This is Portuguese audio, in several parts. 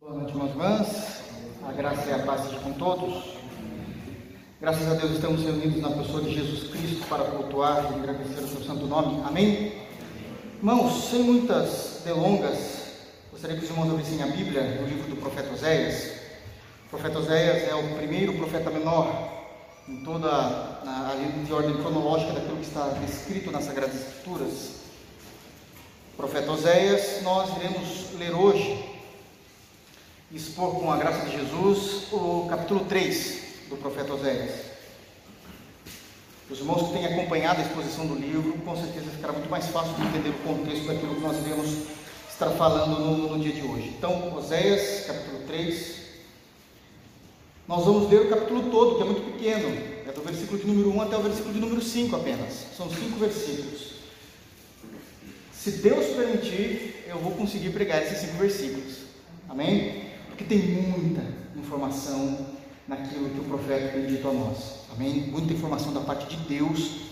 Boa noite, irmãos. A graça e a paz seja com todos. Graças a Deus estamos reunidos na pessoa de Jesus Cristo para cultuar e agradecer o seu santo nome. Amém? Irmãos, sem muitas delongas, gostaria que os irmãos abrissem a Bíblia no livro do profeta Oséias. O profeta Oséias é o primeiro profeta menor em toda a de ordem cronológica daquilo que está descrito nas Sagradas Escrituras. O profeta Oséias, nós iremos ler hoje expor com a graça de Jesus o capítulo 3 do profeta Oséias. Os irmãos que têm acompanhado a exposição do livro, com certeza ficará muito mais fácil de entender o contexto daquilo que nós iremos estar falando no, no dia de hoje. Então, Oséias, capítulo 3. Nós vamos ler o capítulo todo, que é muito pequeno, é do versículo de número 1 até o versículo de número 5 apenas. São cinco versículos. Se Deus permitir, eu vou conseguir pregar esses cinco versículos. Amém? Porque tem muita informação naquilo que o profeta tem dito a nós. Amém? Muita informação da parte de Deus.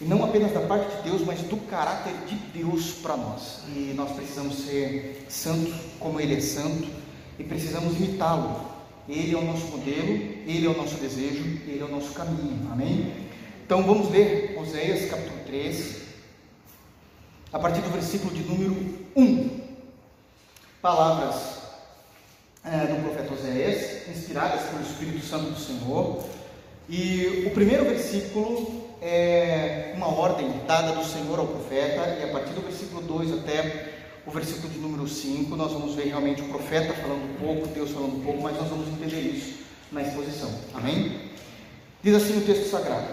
E não apenas da parte de Deus, mas do caráter de Deus para nós. E nós precisamos ser santos como Ele é santo e precisamos imitá-lo. Ele é o nosso modelo, Ele é o nosso desejo, Ele é o nosso caminho. Amém? Então vamos ler Oséias capítulo 3, a partir do versículo de número 1. Palavras é, do profeta Oséias, inspiradas pelo Espírito Santo do Senhor. E o primeiro versículo é uma ordem dada do Senhor ao profeta, e a partir do versículo 2 até o versículo de número 5, nós vamos ver realmente o profeta falando um pouco, Deus falando um pouco, mas nós vamos entender isso na exposição. Amém? Diz assim o texto sagrado: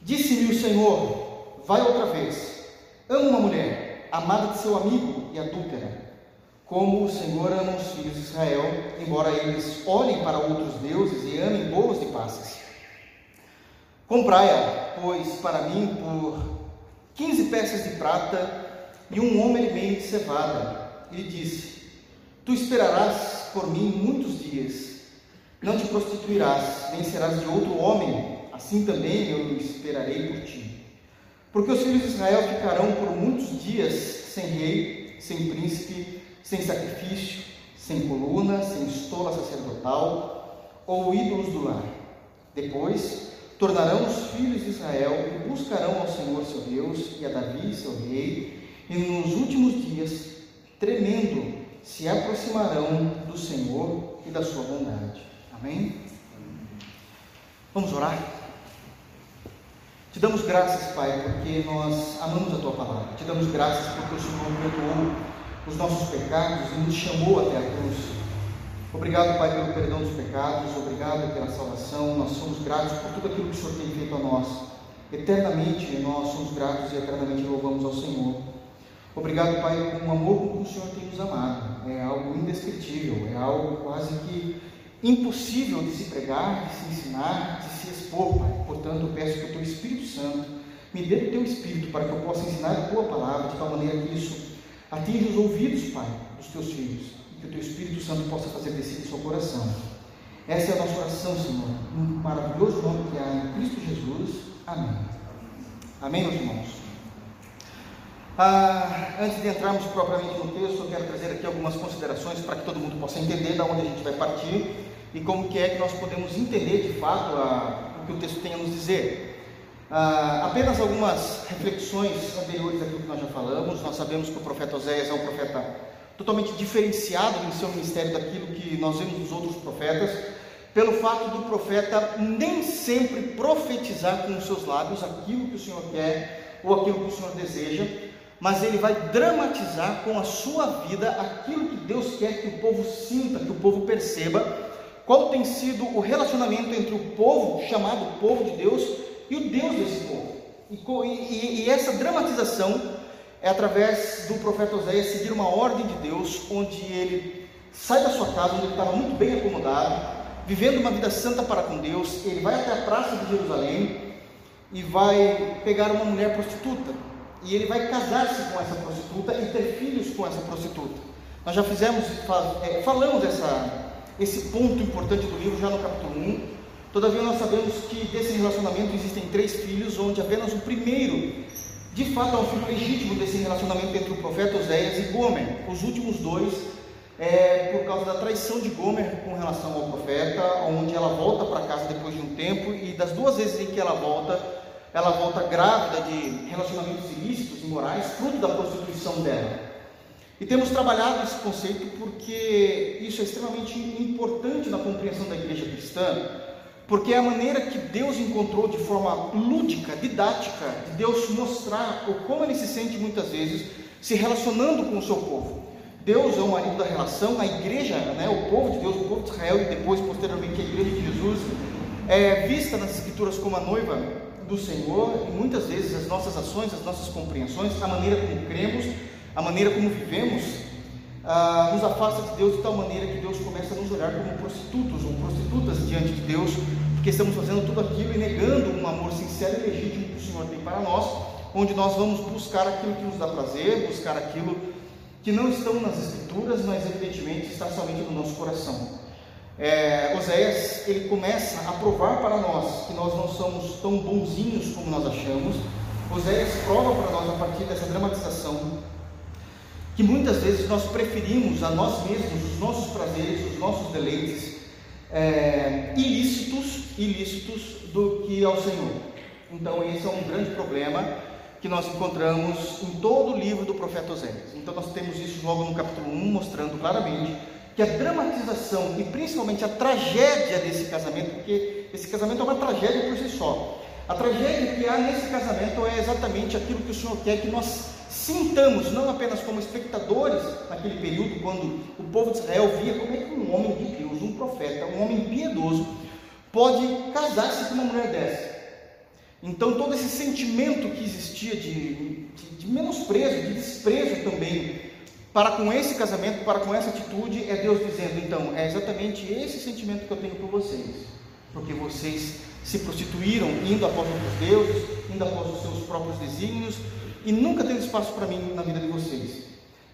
Disse-me o Senhor, vai outra vez, ama uma mulher, amada de seu amigo e adúltera como o Senhor ama os filhos de Israel, embora eles olhem para outros deuses e amem bolos de passas. Comprai-a, pois, para mim por quinze peças de prata e um homem e meio de cevada. Ele disse: Tu esperarás por mim muitos dias, não te prostituirás, nem serás de outro homem, assim também eu esperarei por ti. Porque os filhos de Israel ficarão por muitos dias sem rei, sem príncipe, sem sacrifício, sem coluna, sem estola sacerdotal ou ídolos do lar. Depois tornarão os filhos de Israel e buscarão ao Senhor seu Deus e a Davi seu rei, e nos últimos dias, tremendo, se aproximarão do Senhor e da sua bondade. Amém? Vamos orar? Te damos graças, Pai, porque nós amamos a tua palavra. Te damos graças porque o Senhor perdoou os nossos pecados e nos chamou até a cruz. Obrigado, Pai, pelo perdão dos pecados, obrigado pela salvação. Nós somos gratos por tudo aquilo que o Senhor tem feito a nós. Eternamente nós somos gratos e eternamente louvamos ao Senhor. Obrigado, Pai, com o amor que o Senhor tem nos amado. É algo indescritível, é algo quase que impossível de se pregar, de se ensinar, de se expor, Pai. Portanto, eu peço que o Teu Espírito Santo me dê o Teu Espírito para que eu possa ensinar a Tua palavra de tal maneira que isso Atinge os ouvidos, Pai, dos teus filhos, e que o teu Espírito Santo possa fazer descer em seu coração. Essa é a nossa oração, Senhor, no maravilhoso nome que há em Cristo Jesus. Amém. Amém, meus irmãos. Ah, antes de entrarmos propriamente no texto, eu quero trazer aqui algumas considerações para que todo mundo possa entender de onde a gente vai partir e como que é que nós podemos entender de fato a, o que o texto tem a nos dizer. Ah, apenas algumas reflexões anteriores àquilo que nós já falamos. Nós sabemos que o profeta Oséias é um profeta totalmente diferenciado no seu ministério daquilo que nós vemos nos outros profetas, pelo fato do profeta nem sempre profetizar com os seus lábios aquilo que o Senhor quer ou aquilo que o Senhor deseja, mas ele vai dramatizar com a sua vida aquilo que Deus quer que o povo sinta, que o povo perceba, qual tem sido o relacionamento entre o povo, chamado povo de Deus, e o Deus desse povo. E, e, e essa dramatização é através do profeta Oséias seguir uma ordem de Deus, onde ele sai da sua casa, onde ele estava muito bem acomodado, vivendo uma vida santa para com Deus, ele vai até a praça de Jerusalém e vai pegar uma mulher prostituta. E ele vai casar-se com essa prostituta e ter filhos com essa prostituta. Nós já fizemos, é, falamos essa, esse ponto importante do livro já no capítulo 1, Todavia, nós sabemos que desse relacionamento existem três filhos, onde apenas o primeiro, de fato, é um filho legítimo desse relacionamento entre o profeta Oséias e Gomer. Os últimos dois é por causa da traição de Gomer com relação ao profeta, onde ela volta para casa depois de um tempo e das duas vezes em que ela volta, ela volta grávida de relacionamentos ilícitos, imorais, fruto da prostituição dela. E temos trabalhado esse conceito porque isso é extremamente importante na compreensão da igreja cristã, porque é a maneira que Deus encontrou de forma lúdica, didática, de Deus mostrar o como ele se sente muitas vezes se relacionando com o seu povo. Deus é o marido da relação, a igreja, né, o povo de Deus, o povo de Israel e depois, posteriormente, a igreja de Jesus, é vista nas Escrituras como a noiva do Senhor e muitas vezes as nossas ações, as nossas compreensões, a maneira como cremos, a maneira como vivemos, ah, nos afasta de Deus de tal maneira que Deus começa a nos olhar como prostitutos ou prostitutas diante de Deus, porque estamos fazendo tudo aquilo e negando um amor sincero e legítimo que o Senhor tem para nós, onde nós vamos buscar aquilo que nos dá prazer, buscar aquilo que não estão nas Escrituras, mas evidentemente está somente no nosso coração. É, Oséias ele começa a provar para nós que nós não somos tão bonzinhos como nós achamos. Oséias prova para nós a partir dessa dramatização que muitas vezes nós preferimos a nós mesmos os nossos prazeres, os nossos deleites é, ilícitos, ilícitos do que ao Senhor. Então esse é um grande problema que nós encontramos em todo o livro do profeta Oséias. Então nós temos isso logo no capítulo 1, mostrando claramente que a dramatização e principalmente a tragédia desse casamento, porque esse casamento é uma tragédia por si só. A tragédia que há nesse casamento é exatamente aquilo que o Senhor quer que nós sintamos, não apenas como espectadores naquele período, quando o povo de Israel via como é que um homem de Deus, um profeta, um homem piedoso, pode casar-se com uma mulher dessa. Então, todo esse sentimento que existia de, de, de menosprezo, de desprezo também, para com esse casamento, para com essa atitude, é Deus dizendo: então, é exatamente esse sentimento que eu tenho por vocês, porque vocês se prostituíram indo após outros deuses, indo após os seus próprios desígnios, e nunca teve espaço para mim na vida de vocês.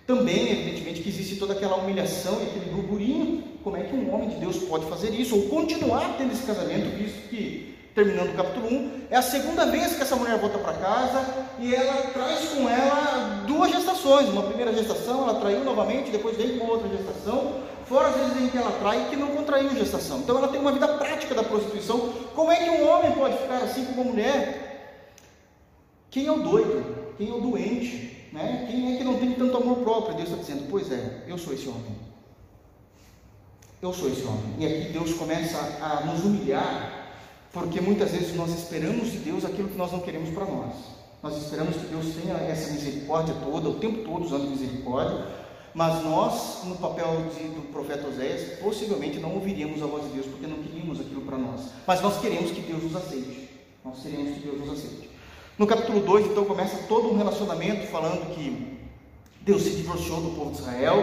Também, evidentemente, que existe toda aquela humilhação e aquele burburinho. Como é que um homem de Deus pode fazer isso? Ou continuar tendo esse casamento, visto que, terminando o capítulo 1, é a segunda vez que essa mulher volta para casa e ela traz com ela duas gestações. Uma primeira gestação, ela traiu novamente, depois vem com outra gestação, fora as vezes em que ela trai que não contraiu gestação. Então ela tem uma vida prática da prostituição. Como é que um homem pode ficar assim com uma mulher? Quem é o doido? Quem é o doente, né? quem é que não tem tanto amor próprio. Deus está dizendo: Pois é, eu sou esse homem. Eu sou esse homem. E aqui Deus começa a nos humilhar, porque muitas vezes nós esperamos de Deus aquilo que nós não queremos para nós. Nós esperamos que Deus tenha essa misericórdia toda, o tempo todo usando misericórdia, mas nós, no papel de, do profeta Oséias, possivelmente não ouviríamos a voz de Deus porque não queríamos aquilo para nós. Mas nós queremos que Deus nos aceite. Nós queremos que Deus nos aceite. No capítulo 2, então, começa todo um relacionamento falando que Deus se divorciou do povo de Israel,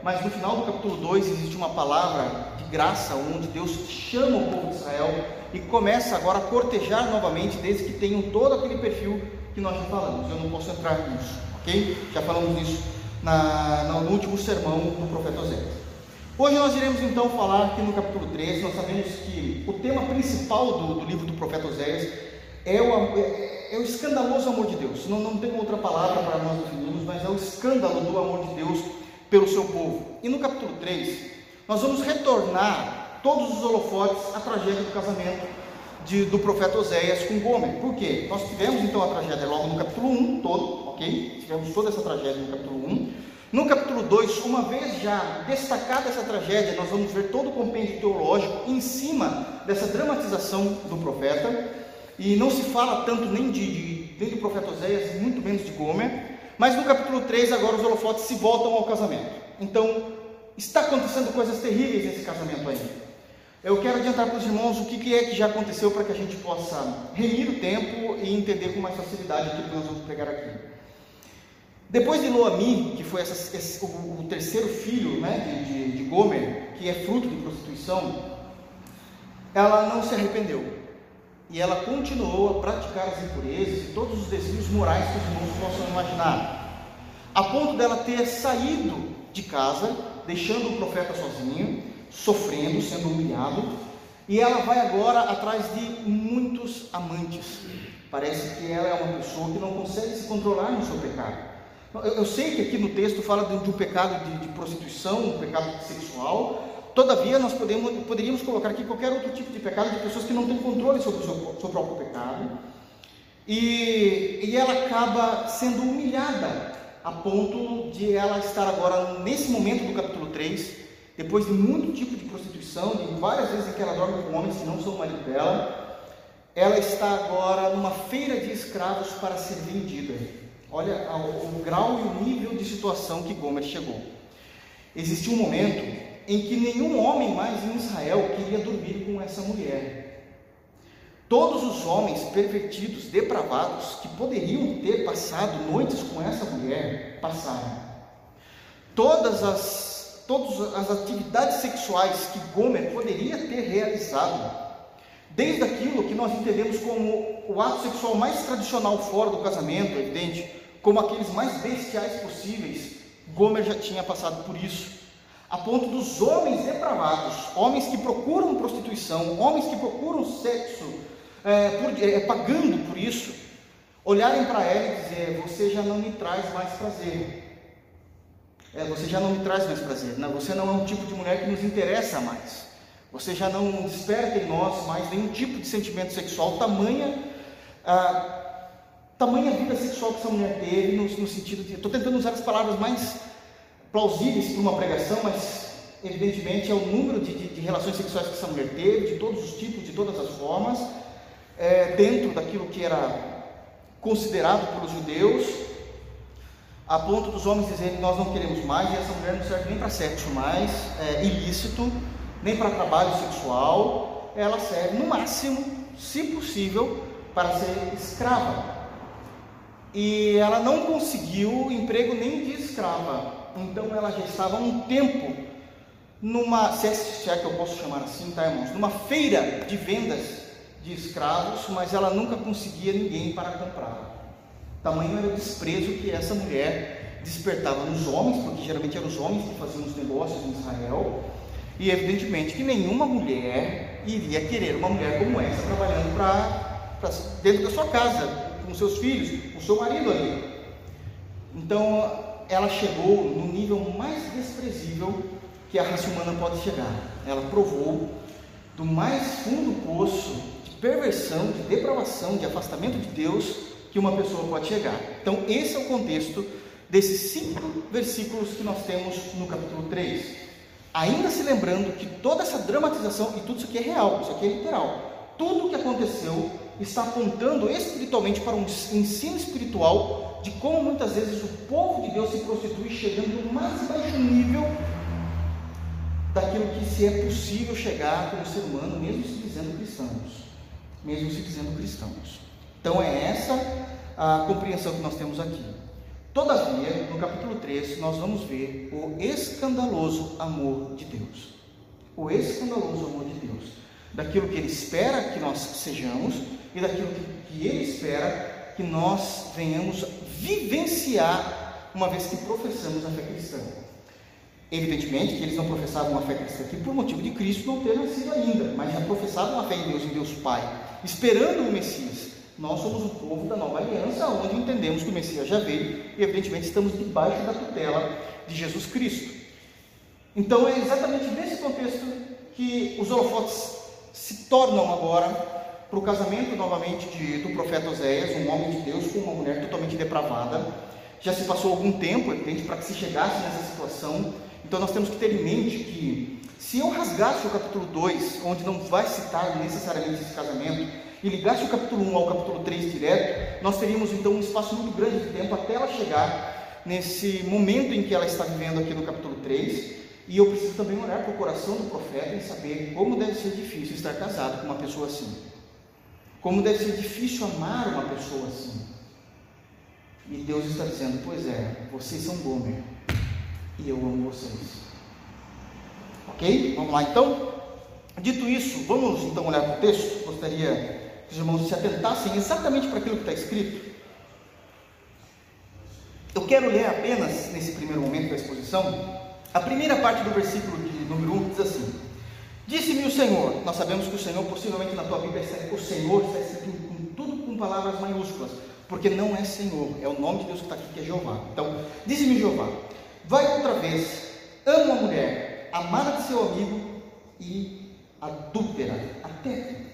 mas no final do capítulo 2 existe uma palavra de graça, onde Deus chama o povo de Israel e começa agora a cortejar novamente, desde que tenham todo aquele perfil que nós já falamos. Eu não posso entrar nisso, ok? Já falamos nisso na, no último sermão do profeta Oséias. Hoje nós iremos então falar aqui no capítulo 3, nós sabemos que o tema principal do, do livro do profeta Oséias é o, é, é o escandaloso amor de Deus. Não, não tem outra palavra para nós definirmos, mas é o escândalo do amor de Deus pelo seu povo. E no capítulo 3, nós vamos retornar todos os holofotes à tragédia do casamento de, do profeta Oséias com Gomer. Por quê? Nós tivemos então a tragédia logo no capítulo 1, todo, ok? Tivemos toda essa tragédia no capítulo 1. No capítulo 2, uma vez já destacada essa tragédia, nós vamos ver todo o compêndio teológico em cima dessa dramatização do profeta. E não se fala tanto nem de, de nem do profeta Oséias, muito menos de Gomer. Mas no capítulo 3, agora os holofotes se voltam ao casamento. Então, está acontecendo coisas terríveis nesse casamento ainda. Eu quero adiantar para os irmãos o que, que é que já aconteceu para que a gente possa remir o tempo e entender com mais facilidade aquilo que nós vamos pegar aqui. Depois de Loami, que foi essa, esse, o, o, terceiro filho né, de, de, de Gomer, que é fruto de prostituição, ela não se arrependeu. E ela continuou a praticar as impurezas e todos os desvios morais que os irmãos possam imaginar, a ponto dela ter saído de casa, deixando o profeta sozinho, sofrendo, sendo humilhado, e ela vai agora atrás de muitos amantes. Parece que ela é uma pessoa que não consegue se controlar no seu pecado. Eu, eu sei que aqui no texto fala de, de um pecado de, de, prostituição, um pecado sexual. Todavia, nós podemos, poderíamos colocar aqui qualquer outro tipo de pecado de pessoas que não têm controle sobre o seu, seu próprio pecado. E, e ela acaba sendo humilhada a ponto de ela estar agora, nesse momento do capítulo 3, depois de muito tipo de prostituição, de várias vezes que ela dorme com homens que não são o marido dela, ela está agora numa feira de escravos para ser vendida. Olha o, o grau e o nível de situação que Gomer chegou. Existiu um momento em que nenhum homem mais em Israel queria dormir com essa mulher. Todos os homens pervertidos, depravados, que poderiam ter passado noites com essa mulher, passaram. Todas as todas as atividades sexuais que Gomer poderia ter realizado, desde aquilo que nós entendemos como o ato sexual mais tradicional fora do casamento, evidente, como aqueles mais bestiais possíveis, Gomer já tinha passado por isso, a ponto dos homens depravados, homens que procuram prostituição, homens que procuram sexo, é, por, é, pagando por isso, olharem para ela e dizer: Você já não me traz mais prazer é, você já não me traz mais prazer. Não, você não é um tipo de mulher que nos interessa mais. Você já não desperta em nós mais nenhum tipo de sentimento sexual, tamanha, ah, tamanha vida sexual que essa mulher teve, no, no sentido de. Estou tentando usar as palavras mais plausíveis para uma pregação, mas evidentemente é o número de, de, de, relações sexuais que essa mulher teve, de todos os tipos, de todas as formas, é, dentro daquilo que era considerado pelos judeus, a ponto dos homens dizerem nós não queremos mais, e essa mulher não serve nem para sexo mais é, ilícito, nem para trabalho sexual, ela serve no máximo, se possível, para ser escrava. E ela não conseguiu emprego nem de escrava, então ela já estava um tempo numa, se é, se é que eu posso chamar assim, tá irmãos, numa feira de vendas de escravos, mas ela nunca conseguia ninguém para comprá-la. Tamanho era o desprezo que essa mulher despertava nos homens, porque geralmente eram os homens que faziam os negócios em Israel, e evidentemente que nenhuma mulher iria querer uma mulher como essa trabalhando para dentro da sua casa, com seus filhos, com seu marido ali. Então ela chegou no nível mais desprezível que a raça humana pode chegar. Ela provou do mais fundo poço de perversão, de depravação, de afastamento de Deus que uma pessoa pode chegar. Então, esse é o contexto desses cinco versículos que nós temos no capítulo 3. Ainda se lembrando que toda essa dramatização, e tudo isso aqui é real, isso aqui é literal, tudo o que aconteceu está apontando espiritualmente para um ensino espiritual de como muitas vezes o povo de Deus se prostitui chegando no mais baixo nível daquilo que se é possível chegar como ser humano, mesmo se dizendo cristãos. Mesmo se dizendo cristãos. Então é essa a compreensão que nós temos aqui. Todavia, no capítulo 3, nós vamos ver o escandaloso amor de Deus. O escandaloso amor de Deus. Daquilo que Ele espera que nós sejamos e daquilo que Ele espera que nós venhamos vivenciar uma vez que professamos a fé cristã. Evidentemente que eles não professavam a fé cristã aqui por motivo de Cristo não ter nascido ainda, mas já professavam a fé em Deus, em Deus Pai, esperando o Messias. Nós somos o povo da nova aliança, onde entendemos que o Messias já veio e, evidentemente, estamos debaixo da tutela de Jesus Cristo. Então, é exatamente nesse contexto que os holofotes se tornam agora para o casamento novamente de, do profeta Oséias, um homem de Deus com uma mulher totalmente depravada. Já se passou algum tempo, evidente, para que se chegasse nessa situação. Então, nós temos que ter em mente que, se eu rasgasse o capítulo 2, onde não vai citar necessariamente esse casamento, e ligasse o capítulo 1 ao capítulo 3 direto, nós teríamos então um espaço muito grande de tempo até ela chegar nesse momento em que ela está vivendo aqui no capítulo 3. E eu preciso também olhar para o coração do profeta e saber como deve ser difícil estar casado com uma pessoa assim. Como deve ser difícil amar uma pessoa assim. E Deus está dizendo: Pois é, vocês são Gomer e eu amo vocês. Ok? Vamos lá então? Dito isso, vamos então olhar para o texto. Gostaria que os irmãos se atentassem exatamente para aquilo que está escrito. Eu quero ler apenas, nesse primeiro momento da exposição, a primeira parte do versículo de número 1 diz assim: Disse-me o Senhor, nós sabemos que o Senhor, possivelmente na tua Bíblia, o Senhor está escrito com tudo com palavras maiúsculas, porque não é Senhor, é o nome de Deus que está aqui, que é Jeová. Então, diz-me Jeová, vai outra vez, ama a mulher, amada de seu amigo e adúltera, até.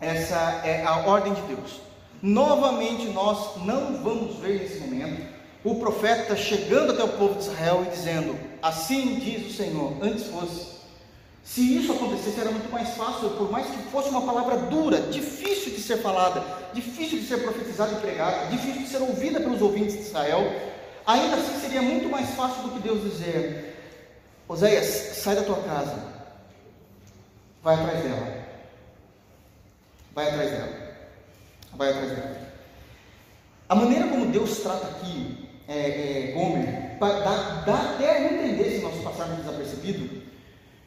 Essa é a ordem de Deus. Novamente, nós não vamos ver nesse momento o profeta chegando até o povo de Israel e dizendo: Assim diz o Senhor, antes fosse. Se isso acontecesse, era muito mais fácil, por mais que fosse uma palavra dura, difícil de ser falada, difícil de ser profetizada e pregada, difícil de ser ouvida pelos ouvintes de Israel, ainda assim seria muito mais fácil do que Deus dizer: Oséias, sai da tua casa, vai atrás dela, vai atrás dela, vai atrás dela. A maneira como Deus trata aqui é, é, Gomer, dá, dá até entender, se nós passarmos desapercebido,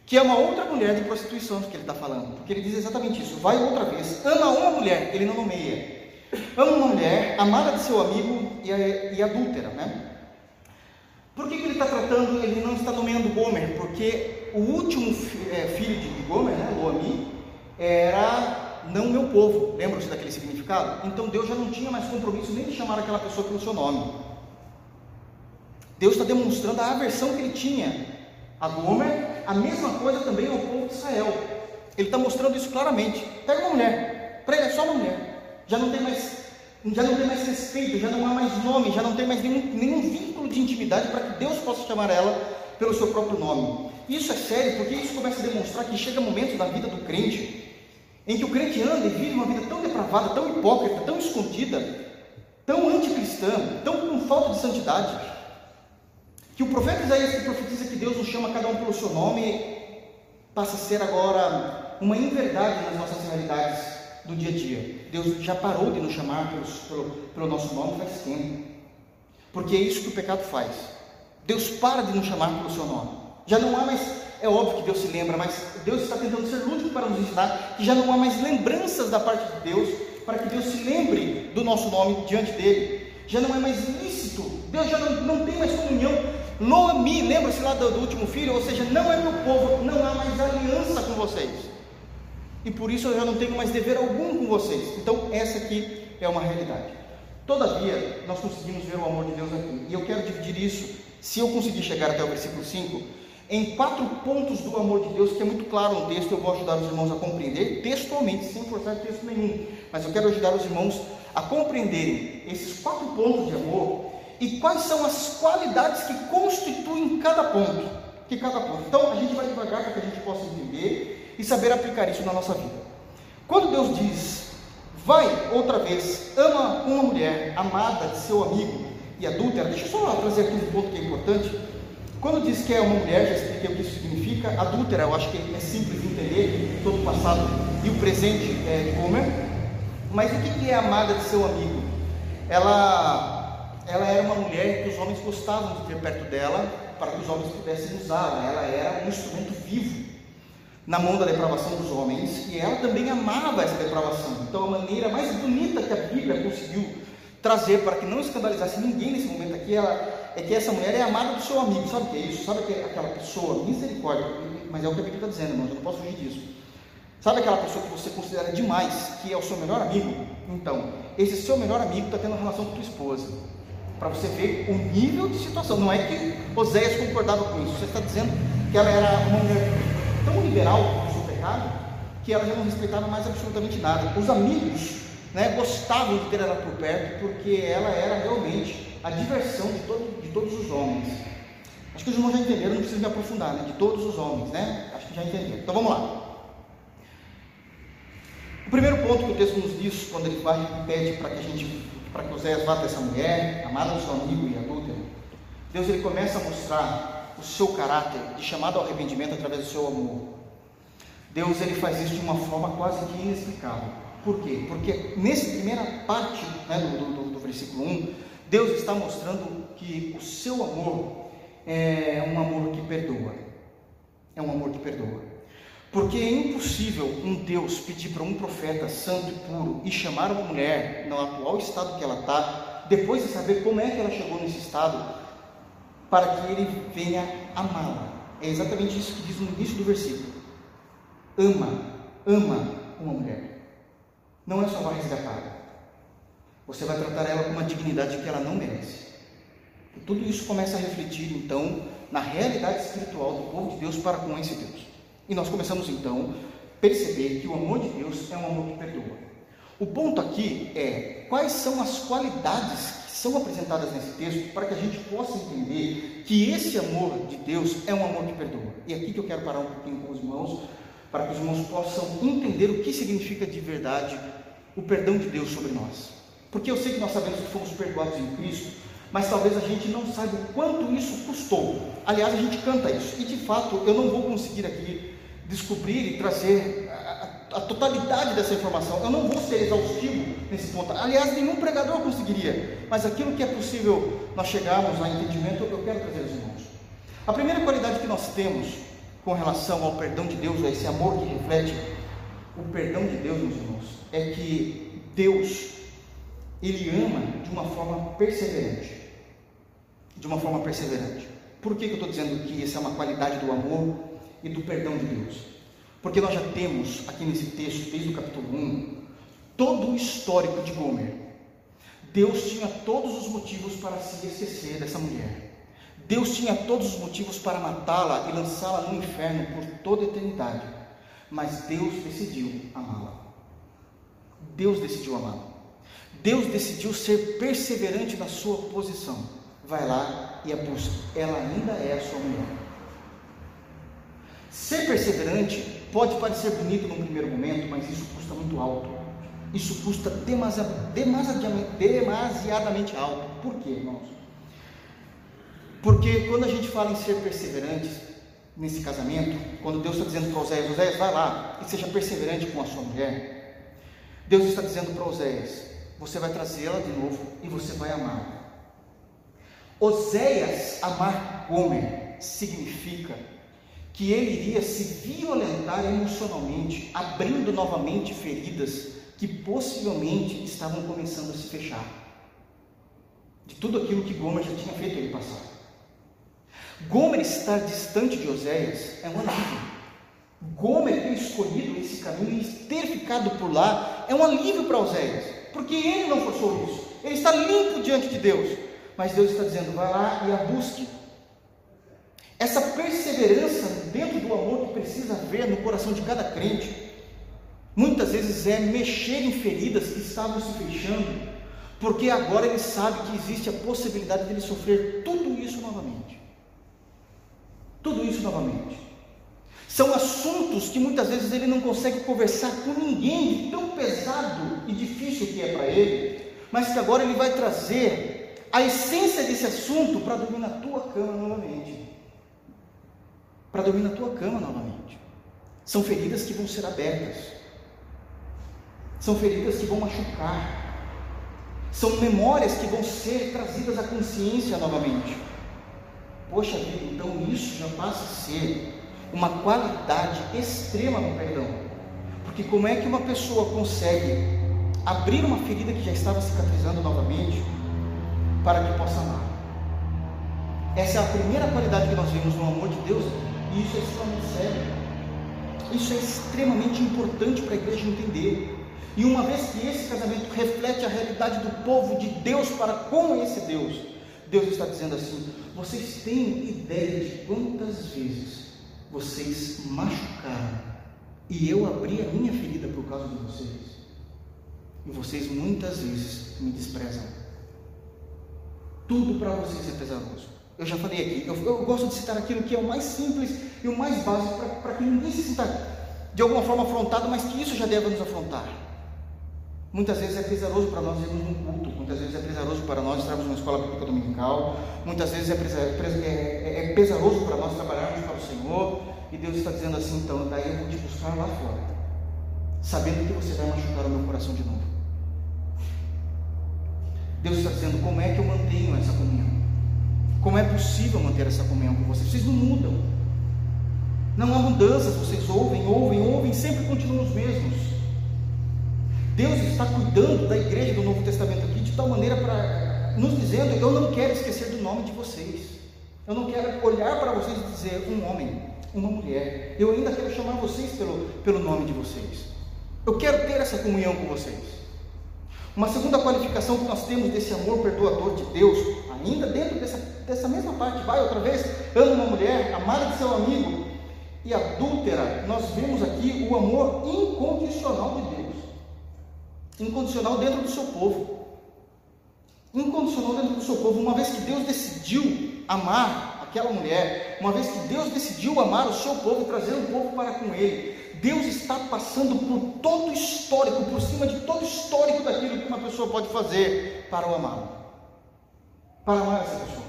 que uma outra mulher de prostituição que ele está falando, porque ele diz exatamente isso: vai outra vez, ama uma mulher, ele não nomeia, ama uma mulher, amada de seu amigo e, e adúltera, né? Por que, que ele está tratando, ele não está nomeando Gomer? Porque o último é, filho de Gomer, né, Loami, era não meu povo, lembram-se daquele significado? Então Deus já não tinha mais compromisso nem de chamar aquela pessoa pelo seu nome. Deus está demonstrando a aversão que ele tinha a Gomer, a mesma coisa também ao povo de Israel. Ele está mostrando isso claramente. Pega uma mulher, para ele é só uma mulher. Já não tem mais, já não tem mais respeito, já não há mais nome, já não tem mais nenhum, nenhum vínculo de intimidade para que Deus possa chamar ela pelo seu próprio nome. Isso é sério porque isso começa a demonstrar que chega momentos na vida do crente em que o crente anda e vive uma vida tão depravada, tão hipócrita, tão escondida, tão anticristã, tão com falta de santidade, que o profeta Isaías que profetiza que Deus nos chama cada um pelo seu nome, passa a ser agora uma inverdade nas nossas realidades do dia a dia. Deus já parou de nos chamar pelo, pelo nosso nome faz tempo. Porque é isso que o pecado faz. Deus para de nos chamar pelo seu nome. Já não há mais, é óbvio que Deus se lembra, mas Deus está tentando ser lúdico para nos ensinar que já não há mais lembranças da parte de Deus para que Deus se lembre do nosso nome diante dele. Já não é mais lícito, Deus já não, não tem mais comunhão Noemi, lembra-se lá do, do, último filho, ou seja, não é meu povo, não há mais aliança com vocês. E por isso eu já não tenho mais dever algum com vocês. Então, essa aqui é uma realidade. Todavia, nós conseguimos ver o amor de Deus aqui. E eu quero dividir isso, se eu conseguir chegar até o versículo 5, em quatro pontos do amor de Deus, que é muito claro no texto, eu vou ajudar os irmãos a compreender textualmente, sem forçar texto nenhum. Mas eu quero ajudar os irmãos a compreenderem esses quatro pontos de amor e quais são as qualidades que constituem cada ponto. Que cada ponto. Então a gente vai devagar para que a gente possa entender e saber aplicar isso na nossa vida. Quando Deus diz, vai outra vez, ama uma mulher amada de seu amigo e adúltera, deixa eu só trazer aqui um ponto que é importante. Quando diz que é uma mulher, já expliquei o que isso significa, adúltera, eu acho que é simples de entender, todo o passado e o presente é, de Homer. Mas o que é amada de seu amigo? Ela ela era uma mulher que os homens gostavam de ter perto dela para que os homens pudessem usá-la. Ela era um instrumento vivo na mão da depravação dos homens e ela também amava essa depravação. Então, a maneira mais bonita que a Bíblia conseguiu trazer para que não escandalizasse ninguém nesse momento aqui ela, é que essa mulher é amada do seu amigo. Sabe o que é isso? Sabe aquela pessoa, misericórdia, mas é o que a Bíblia está dizendo, irmãos, eu não posso fugir disso. Sabe aquela pessoa que você considera demais, que é o seu melhor amigo? Então, esse seu melhor amigo está tendo uma relação com tua esposa. Para você ver o nível de situação. Não é que Oséias concordava com isso. Você está dizendo que ela era uma mulher tão liberal com o seu pecado que ela já não respeitava mais absolutamente nada. Os amigos né, gostavam de ter ela por perto porque ela era realmente a diversão de, todo, de todos os homens. Acho que os irmãos já entenderam, não precisa me aprofundar, né? De todos os homens, né? Acho que já entenderam. Então vamos lá. O primeiro ponto que o texto nos diz, quando ele vai pede para que a gente para que Oséias até essa mulher, amada do seu amigo e adúltero, Deus ele começa a mostrar o seu caráter de chamado ao arrependimento através do seu amor. Deus ele faz isso de uma forma quase que inexplicável. Por quê? Porque nessa primeira parte né, do, do, do versículo 1, Deus está mostrando que o seu amor é um amor que perdoa. É um amor que perdoa. Porque é impossível um Deus pedir para um profeta santo e puro e chamar uma mulher no atual estado que ela está, depois de saber como é que ela chegou nesse estado, para que ele venha amá-la. É exatamente isso que diz no início do versículo. Ama, ama uma mulher. Não é só vai resgatar. você vai tratar ela com uma dignidade que ela não merece. E tudo isso começa a refletir, então, na realidade espiritual do povo de Deus para com esse Deus. E nós começamos, então, a perceber que o amor de Deus é um amor que perdoa. O ponto aqui é quais são as qualidades que são apresentadas nesse texto para que a gente possa entender que esse amor de Deus é um amor que perdoa. E é aqui que eu quero parar um pouquinho com os irmãos, para que os irmãos possam entender o que significa de verdade o perdão de Deus sobre nós. Porque eu sei que nós sabemos que fomos perdoados em Cristo, mas talvez a gente não saiba o quanto isso custou. Aliás, a gente canta isso, e de fato eu não vou conseguir aqui descobrir e trazer a, totalidade dessa informação. Eu não vou ser exaustivo nesse ponto. Aliás, nenhum pregador conseguiria, mas aquilo que é possível nós chegarmos a entendimento, eu quero trazer aos irmãos. A primeira qualidade que nós temos com relação ao perdão de Deus, a esse amor que reflete o perdão de Deus, meus irmãos, é que Deus ele ama de uma forma perseverante. De uma forma perseverante. Por que, que eu estou dizendo que essa é uma qualidade do amor e do perdão de Deus? Porque nós já temos aqui nesse texto, desde o capítulo 1, todo o histórico de Gomer. Deus tinha todos os motivos para se esquecer dessa mulher. Deus tinha todos os motivos para matá-la e lançá-la no inferno por toda a eternidade. Mas Deus decidiu amá-la. Deus decidiu amá-la. Deus decidiu ser perseverante na sua posição. Vai lá e a busca. Ela ainda é a sua mulher. Ser perseverante pode parecer bonito num primeiro momento, mas isso custa muito alto. Isso custa demasiadamente, demasiadamente alto. Por quê, irmãos? Porque quando a gente fala em ser perseverante nesse casamento, quando Deus está dizendo para Oséias, Oséias, vai lá e seja perseverante com a sua mulher, Deus está dizendo para Oséias, você vai trazê-la de novo e você vai amá-la. Oséias amar Gomer significa que ele iria se violentar emocionalmente, abrindo novamente feridas que possivelmente estavam começando a se fechar. De tudo aquilo que Gomer já tinha feito ele passar. Gomer estar distante de Oséias é um alívio. Gomer ter escolhido esse caminho e ter ficado por lá é um alívio para Oséias porque ele não forçou isso. Ele está limpo diante de Deus. Mas Deus está dizendo: vai lá e a busque. Essa perseverança dentro do amor que precisa haver no coração de cada crente, muitas vezes é mexer em feridas que estavam se fechando, porque agora ele sabe que existe a possibilidade dele sofrer tudo isso novamente. Tudo isso novamente. São assuntos que muitas vezes ele não consegue conversar com ninguém, de tão pesado e difícil que é para ele, mas que agora ele vai trazer a essência desse assunto para dormir na tua cama novamente. Para dormir na tua cama novamente. São feridas que vão ser abertas. São feridas que vão machucar. São memórias que vão ser trazidas à consciência novamente. Poxa vida, então isso já passa a ser uma qualidade extrema no perdão. Porque como é que uma pessoa consegue abrir uma ferida que já estava cicatrizando novamente para que possa amar? Essa é a primeira qualidade que nós vemos no amor de Deus, e isso é extremamente sério. Isso é extremamente importante para a igreja entender. E uma vez que esse casamento reflete a realidade do povo de Deus para com esse Deus, Deus está dizendo assim: vocês têm ideia de quantas vezes vocês machucaram e eu abri a minha ferida por causa de vocês. E vocês muitas vezes me desprezam. Tudo para vocês é pesaroso. Eu já falei aqui, eu, eu, gosto de citar aquilo que é o mais simples e o mais básico para que ninguém se sinta de alguma forma afrontado, mas que isso já deve nos afrontar. Muitas vezes é pesaroso para nós irmos num culto, muitas vezes é pesaroso para nós estarmos numa escola bíblica dominical, muitas vezes é, é, é, é pesaroso para nós trabalharmos para o Senhor, e Deus está dizendo assim: então, daí eu vou te buscar lá fora, sabendo que você vai machucar o meu coração de novo. Deus está dizendo: como é que eu mantenho essa comunhão? Como é possível manter essa comunhão com vocês? Vocês não mudam, não há mudanças, vocês ouvem, ouvem, ouvem, sempre continuam os mesmos. Deus está cuidando da igreja do Novo Testamento aqui de tal maneira para nos dizendo: eu não quero esquecer do nome de vocês. Eu não quero olhar para vocês e dizer um homem, uma mulher. Eu ainda quero chamar vocês pelo, pelo nome de vocês. Eu quero ter essa comunhão com vocês. Uma segunda qualificação que nós temos desse amor perdoador de Deus, ainda dentro dessa, dessa mesma parte, vai outra vez, ama uma mulher, amada de seu amigo e adúltera, nós vemos aqui o amor incondicional de Deus. Incondicional dentro do seu povo. Incondicional dentro do seu povo. Uma vez que Deus decidiu amar aquela mulher, uma vez que Deus decidiu amar o seu povo trazer o povo para com ele, Deus está passando por todo o histórico, por cima de todo o histórico daquilo que uma pessoa pode fazer para o amar. Para amar essa pessoa.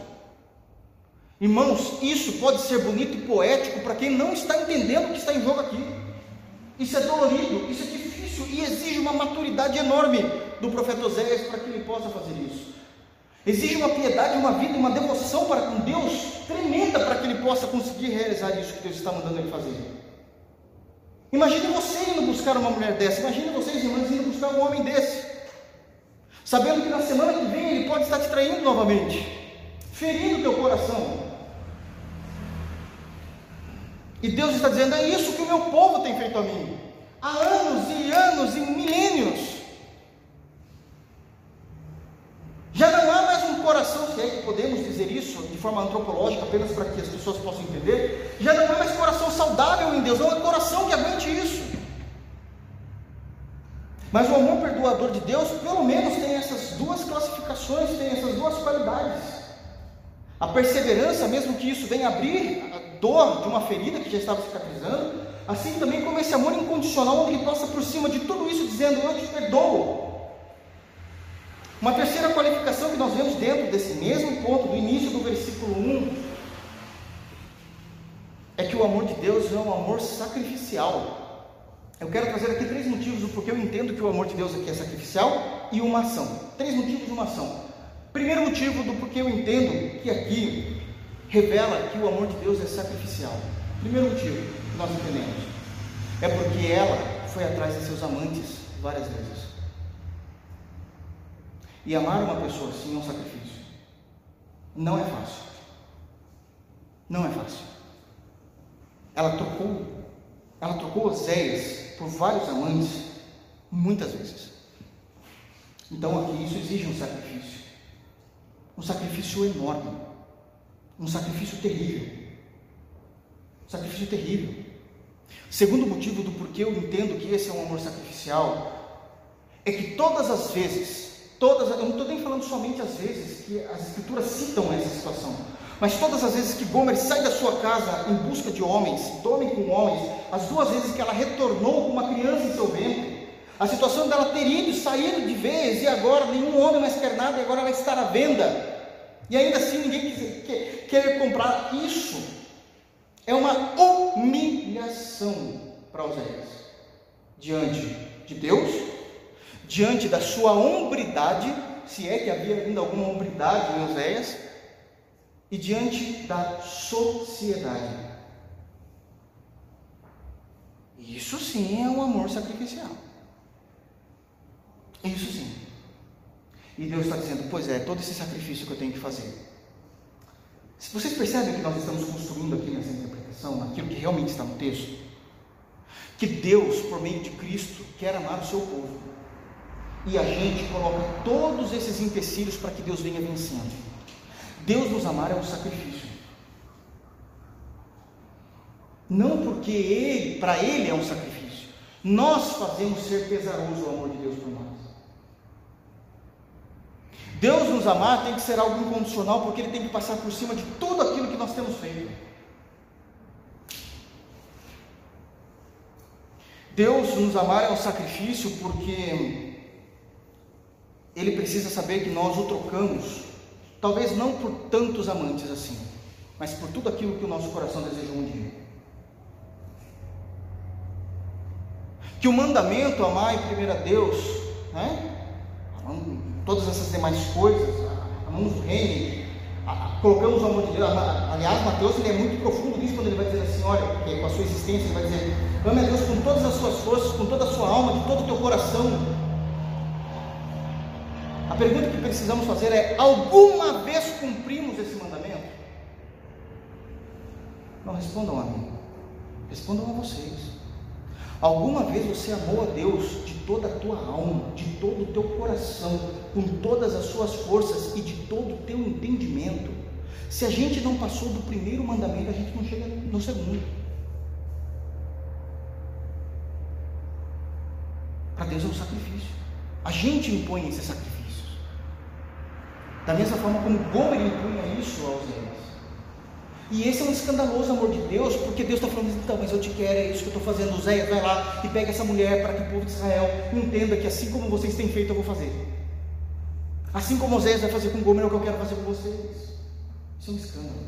Irmãos, isso pode ser bonito e poético para quem não está entendendo o que está em jogo aqui. Isso é dolorido, isso é difícil e exige uma maturidade enorme do profeta Oséias para que ele possa fazer isso. Exige uma piedade, uma vida, uma devoção para com Deus tremenda para que ele possa conseguir realizar isso que Deus está mandando ele fazer. Imagine você indo buscar uma mulher dessa, imagine vocês, irmãos, indo buscar um homem desse, sabendo que na semana que vem ele pode estar te traindo novamente, ferindo teu coração. E Deus está dizendo: é isso que o meu povo tem feito a mim, há anos e anos e milênios. Já não há mais um coração, se é que podemos dizer isso de forma antropológica, apenas para que as pessoas possam entender. Já não há mais coração saudável em Deus, não há coração que aguente isso. Mas o amor perdoador de Deus, pelo menos, tem essas duas classificações, tem essas duas qualidades. A perseverança, mesmo que isso venha abrir a dor de uma ferida que já estava cicatrizando, assim também como esse amor incondicional, onde ele passa por cima de tudo isso, dizendo: Eu te perdoo, uma terceira qualificação que nós vemos dentro desse mesmo ponto, do início do versículo 1, é que o amor de Deus é um amor sacrificial. Eu quero trazer aqui três motivos do porquê eu entendo que o amor de Deus aqui é sacrificial e uma ação. Três motivos de uma ação. Primeiro motivo do porquê eu entendo que aqui revela que o amor de Deus é sacrificial. Primeiro motivo que nós entendemos é porque ela foi atrás de seus amantes várias vezes. E amar uma pessoa assim é um sacrifício. Não é fácil. Não é fácil. Ela trocou, ela trocou Oséias por vários amantes, muitas vezes. Então aqui isso exige um sacrifício. Um sacrifício enorme. Um sacrifício terrível. Um sacrifício terrível. Segundo motivo do porquê eu entendo que esse é um amor sacrificial é que todas as vezes Todas, eu não estou nem falando somente às vezes que as escrituras citam essa situação, mas todas as vezes que Gomer sai da sua casa em busca de homens, dorme com homens, as duas vezes que ela retornou com uma criança em seu ventre, a situação dela ter ido, saído de vez, e agora nenhum homem mais quer nada, e agora ela está à venda, e ainda assim ninguém quer, quer, quer comprar isso, é uma humilhação para os reis, diante de Deus diante da sua hombridade, se é que havia ainda alguma hombridade em Oséias, e diante da sociedade. Isso sim é um amor sacrificial. Isso sim. E Deus está dizendo: Pois é, todo esse sacrifício que eu tenho que fazer. Se vocês percebem que nós estamos construindo aqui nessa interpretação, naquilo que realmente está no texto, que Deus, por meio de Cristo, quer amar o seu povo e a gente coloca todos esses empecilhos para que Deus venha vencendo. Deus nos amar é um sacrifício. Não porque ele, para ele é um sacrifício. Nós fazemos ser pesaroso o amor de Deus por nós. Deus nos amar tem que ser algo incondicional, porque Ele tem que passar por cima de tudo aquilo que nós temos feito. Deus nos amar é um sacrifício porque ele precisa saber que nós o trocamos, talvez não por tantos amantes assim, mas por tudo aquilo que o nosso coração deseja um dia. Que o mandamento, amar em primeiro a Deus, né? todas essas demais coisas, amamos o reino, colocamos o amor de Deus. Aliás, Mateus ele é muito profundo nisso quando ele vai dizer assim: olha, com a sua existência, ele vai dizer: ame a Deus com todas as suas forças, com toda a sua alma, de todo o teu coração, pergunta que precisamos fazer é: alguma vez cumprimos esse mandamento? Não respondam a mim, respondam a vocês. Alguma vez você amou a Deus de toda a tua alma, de todo o teu coração, com todas as suas forças e de todo o teu entendimento? Se a gente não passou do primeiro mandamento, a gente não chega no segundo. Para Deus é um sacrifício. A gente impõe esses sacrifícios. Da mesma forma como Gomer impunha isso aos reis. E esse é um escandaloso amor de Deus, porque Deus está falando, então, mas eu te quero, é isso que eu estou fazendo. Zé, vai lá e pega essa mulher para que o povo de Israel entenda que assim como vocês têm feito, eu vou fazer. Assim como Oséias vai fazer com Gomer, é o que eu quero fazer com vocês. Isso é um escândalo.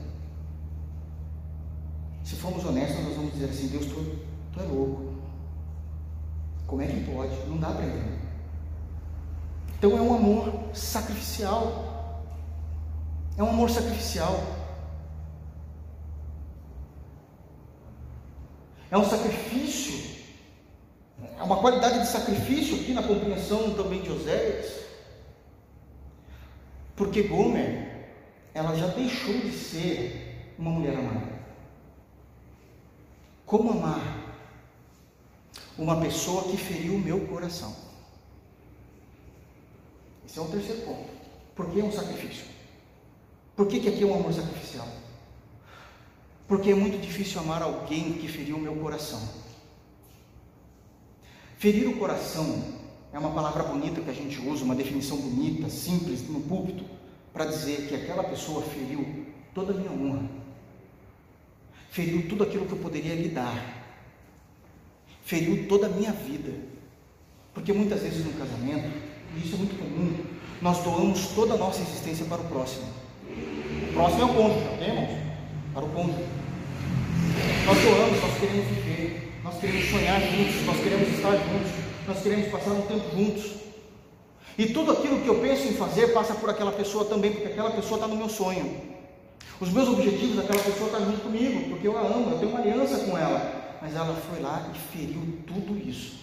Se formos honestos, nós vamos dizer assim: Deus, tu, tu é louco. Como é que pode? Não dá para entender. Então é um amor sacrificial. É um amor sacrificial. É um sacrifício. É uma qualidade de sacrifício aqui na compreensão também de Oséias. Porque Gomer ela já deixou de ser uma mulher amada. Como amar uma pessoa que feriu o meu coração? Esse é o terceiro ponto. Por que é um sacrifício? Por que, que aqui é um amor sacrificial? Porque é muito difícil amar alguém que feriu o meu coração. Ferir o coração é uma palavra bonita que a gente usa, uma definição bonita, simples, no púlpito para dizer que aquela pessoa feriu toda a minha honra, feriu tudo aquilo que eu poderia lhe dar, feriu toda a minha vida. Porque muitas vezes no casamento, e isso é muito comum, nós doamos toda a nossa existência para o próximo. O próximo é o cônjuge, ok, irmãos? Para o cônjuge. Nós doamos, nós queremos viver, nós queremos sonhar juntos, nós queremos estar juntos, nós queremos passar um tempo juntos. E tudo aquilo que eu penso em fazer passa por aquela pessoa também, porque aquela pessoa está no meu sonho. Os meus objetivos, aquela pessoa está junto comigo, porque eu a amo, eu tenho uma aliança com ela. Mas ela foi lá e feriu tudo isso.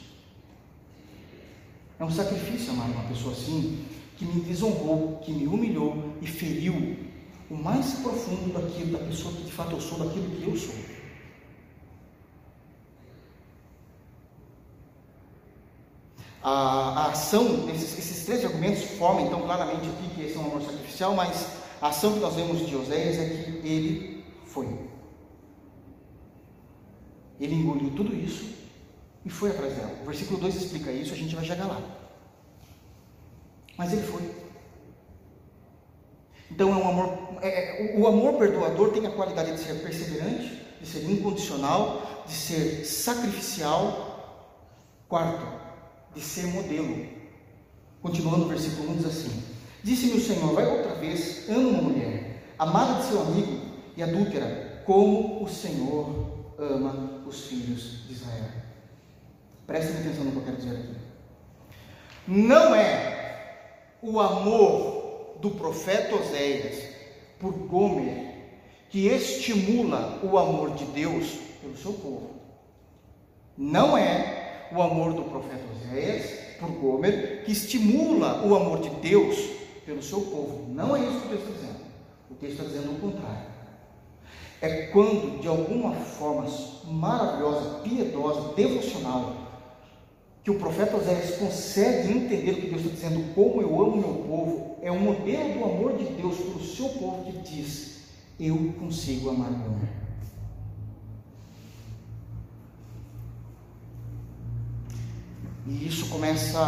É um sacrifício amar uma pessoa assim, que me desonrou, que me humilhou e feriu o mais profundo daquilo, da pessoa que de fato eu sou, daquilo que eu sou. A, a ação, esses, esses, três argumentos formam então claramente aqui que esse é um amor sacrificial, mas a ação que nós vemos de Oséias é que ele foi. Ele engoliu tudo isso e foi atrás dela. O versículo 2 explica isso, a gente vai chegar lá. Mas ele foi. Então é um amor. É, é, o amor perdoador tem a qualidade de ser perseverante, de ser incondicional, de ser sacrificial. Quarto, de ser modelo. Continuando o versículo 1 diz assim: Disse-me o Senhor: Vai outra vez, ama uma mulher, amada de seu amigo e adúltera, como o Senhor ama os filhos de Israel. Prestem atenção no que eu quero dizer aqui. Não é o amor do profeta Oséias por Gomer que estimula o amor de Deus pelo seu povo. Não é o amor do profeta Oséias por Gomer, que estimula o amor de Deus pelo seu povo. Não é isso que o texto está dizendo. O texto está dizendo o contrário. É quando, de alguma forma maravilhosa, piedosa, devocional, que o profeta Oséias consegue entender o que Deus está dizendo, como eu amo meu povo, é um modelo do amor de Deus pelo seu povo que diz: Eu consigo amar meu. E isso começa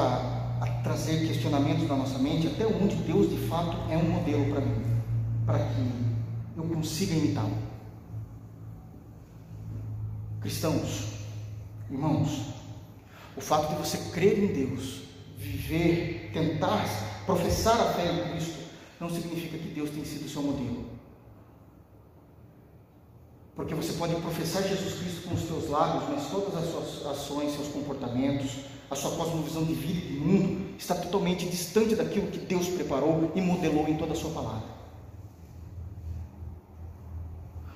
a, trazer questionamentos na nossa mente até onde Deus de fato é um modelo para mim, para que eu consiga imitá-lo. Cristãos, irmãos, o fato de você crer em Deus, viver, tentar professar a fé em Cristo, não significa que Deus tem sido seu modelo. Porque você pode professar Jesus Cristo com os seus lábios, mas todas as suas ações, seus comportamentos, a sua cosmovisão de vida e de mundo está totalmente distante daquilo que Deus preparou e modelou em toda a sua palavra.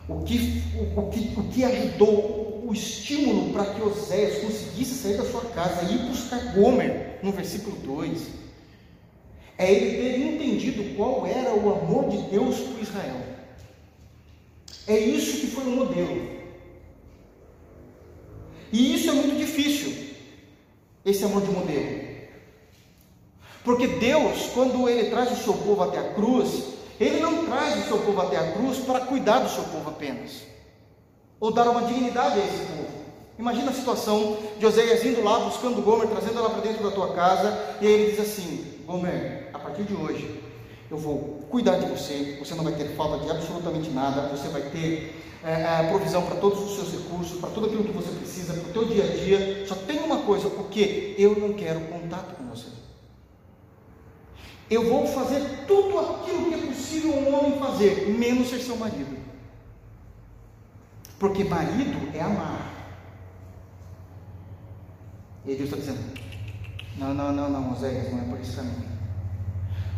O que, o, o que, o que ajudou estímulo para que Oséias conseguisse sair da sua casa e ir buscar Gomer, no versículo 2, é ele ter entendido qual era o amor de Deus por Israel. É isso que foi o modelo. E isso é muito difícil, esse amor de modelo. Porque Deus, quando Ele traz o seu povo até a cruz, Ele não traz o seu povo até a cruz para cuidar do seu povo apenas, ou dar uma dignidade a esse povo. Imagina a situação de Oséias indo lá, buscando Gomer, trazendo ela para dentro da tua casa, e aí ele diz assim: Gomer, a partir de hoje, eu vou cuidar de você, você não vai ter falta de absolutamente nada, você vai ter é, provisão para todos os seus recursos, para tudo aquilo que você precisa, para o teu dia a dia. Só tem uma coisa, porque eu não quero contato com você. Eu vou fazer tudo aquilo que é possível um homem fazer, menos ser seu marido. Porque marido é amar. E Deus está dizendo: Não, não, não, não, Oséias, não é por esse caminho.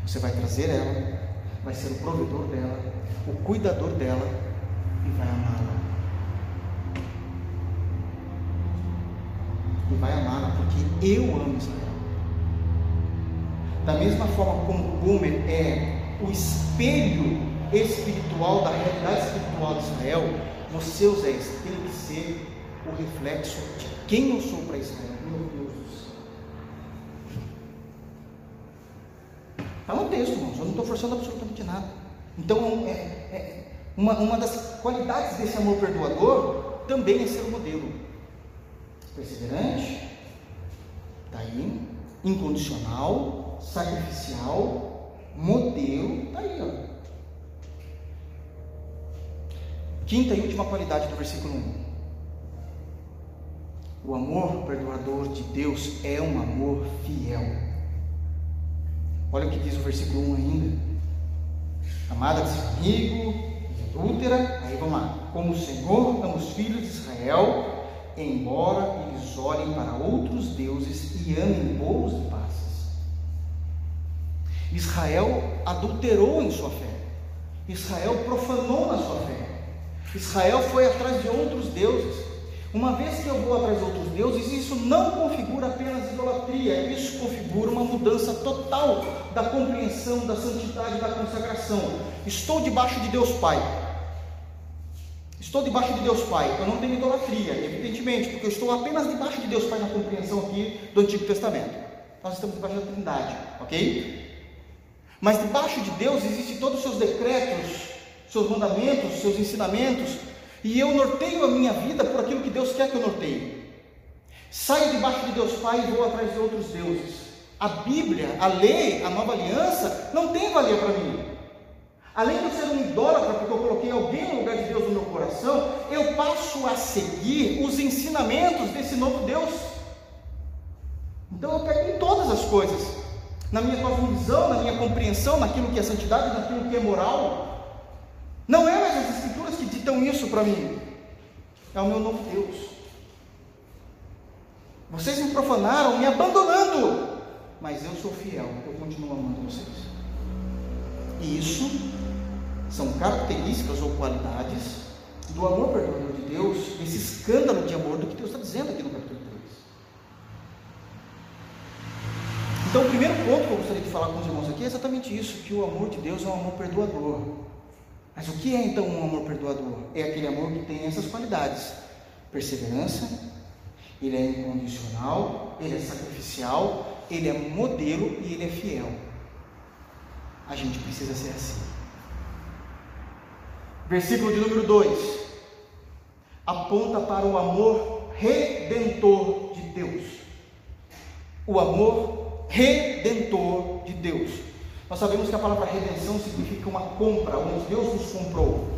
Você vai trazer ela, vai ser o provedor dela, o cuidador dela e vai amá-la. E vai amá-la porque eu amo Israel. Da mesma forma como Gomer é o espelho espiritual da realidade espiritual de Israel, você, Oséias, tem que ser o reflexo de quem eu sou para Israel. Meu Deus do céu. Está no texto, irmãos. Eu não estou forçando absolutamente nada. Então, é, é, uma, uma das qualidades desse amor perdoador também é ser o modelo. Perseverante, daí, incondicional, sacrificial, modelo, está aí, ó. Quinta e última qualidade do versículo 1. O amor perdoador de Deus é um amor fiel. Olha o que diz o versículo 1 ainda. Amada de seu amigo, adúltera, aí vamos lá. Como o Senhor ama os filhos de Israel, embora eles olhem para outros deuses e amem bolos e passas. Israel adulterou em sua fé. Israel profanou na sua fé. Israel foi atrás de outros deuses. Uma vez que eu vou atrás de outros deuses, isso não configura apenas idolatria, isso configura uma mudança total da compreensão da santidade da consagração. Estou debaixo de Deus Pai. Estou debaixo de Deus Pai. Eu não tenho idolatria, evidentemente, porque eu estou apenas debaixo de Deus Pai na compreensão aqui do Antigo Testamento. Nós estamos debaixo da Trindade, ok? Mas debaixo de Deus existem todos os seus decretos, seus mandamentos, seus ensinamentos, e eu norteio a minha vida por aquilo que Deus quer que eu norteie. Saio debaixo de Deus Pai e vou atrás de outros deuses. A Bíblia, a lei, a nova aliança não tem valia para mim. Além de eu ser um idólatra, porque eu coloquei alguém no lugar de Deus no meu coração, eu passo a seguir os ensinamentos desse novo Deus. Então eu pego em todas as coisas, na minha cosmovisão, na minha compreensão, naquilo que é santidade, naquilo que é moral. Não é mais as escrituras que ditam isso para mim. É o meu novo Deus. Vocês me profanaram, me abandonando. Mas eu sou fiel, eu continuo amando vocês. E isso são características ou qualidades do amor perdoador de Deus, desse escândalo de amor do que Deus está dizendo aqui no capítulo 3. Então, o primeiro ponto que eu gostaria de falar com os irmãos aqui é exatamente isso: que o amor de Deus é um amor perdoador. Mas o que é então um amor perdoador? É aquele amor que tem essas qualidades: perseverança, ele é incondicional, ele é sacrificial, ele é modelo e ele é fiel. A gente precisa ser assim. Versículo de número 2 aponta para o amor redentor de Deus. O amor redentor de Deus. Nós sabemos que a palavra redenção significa uma compra, onde Deus nos comprou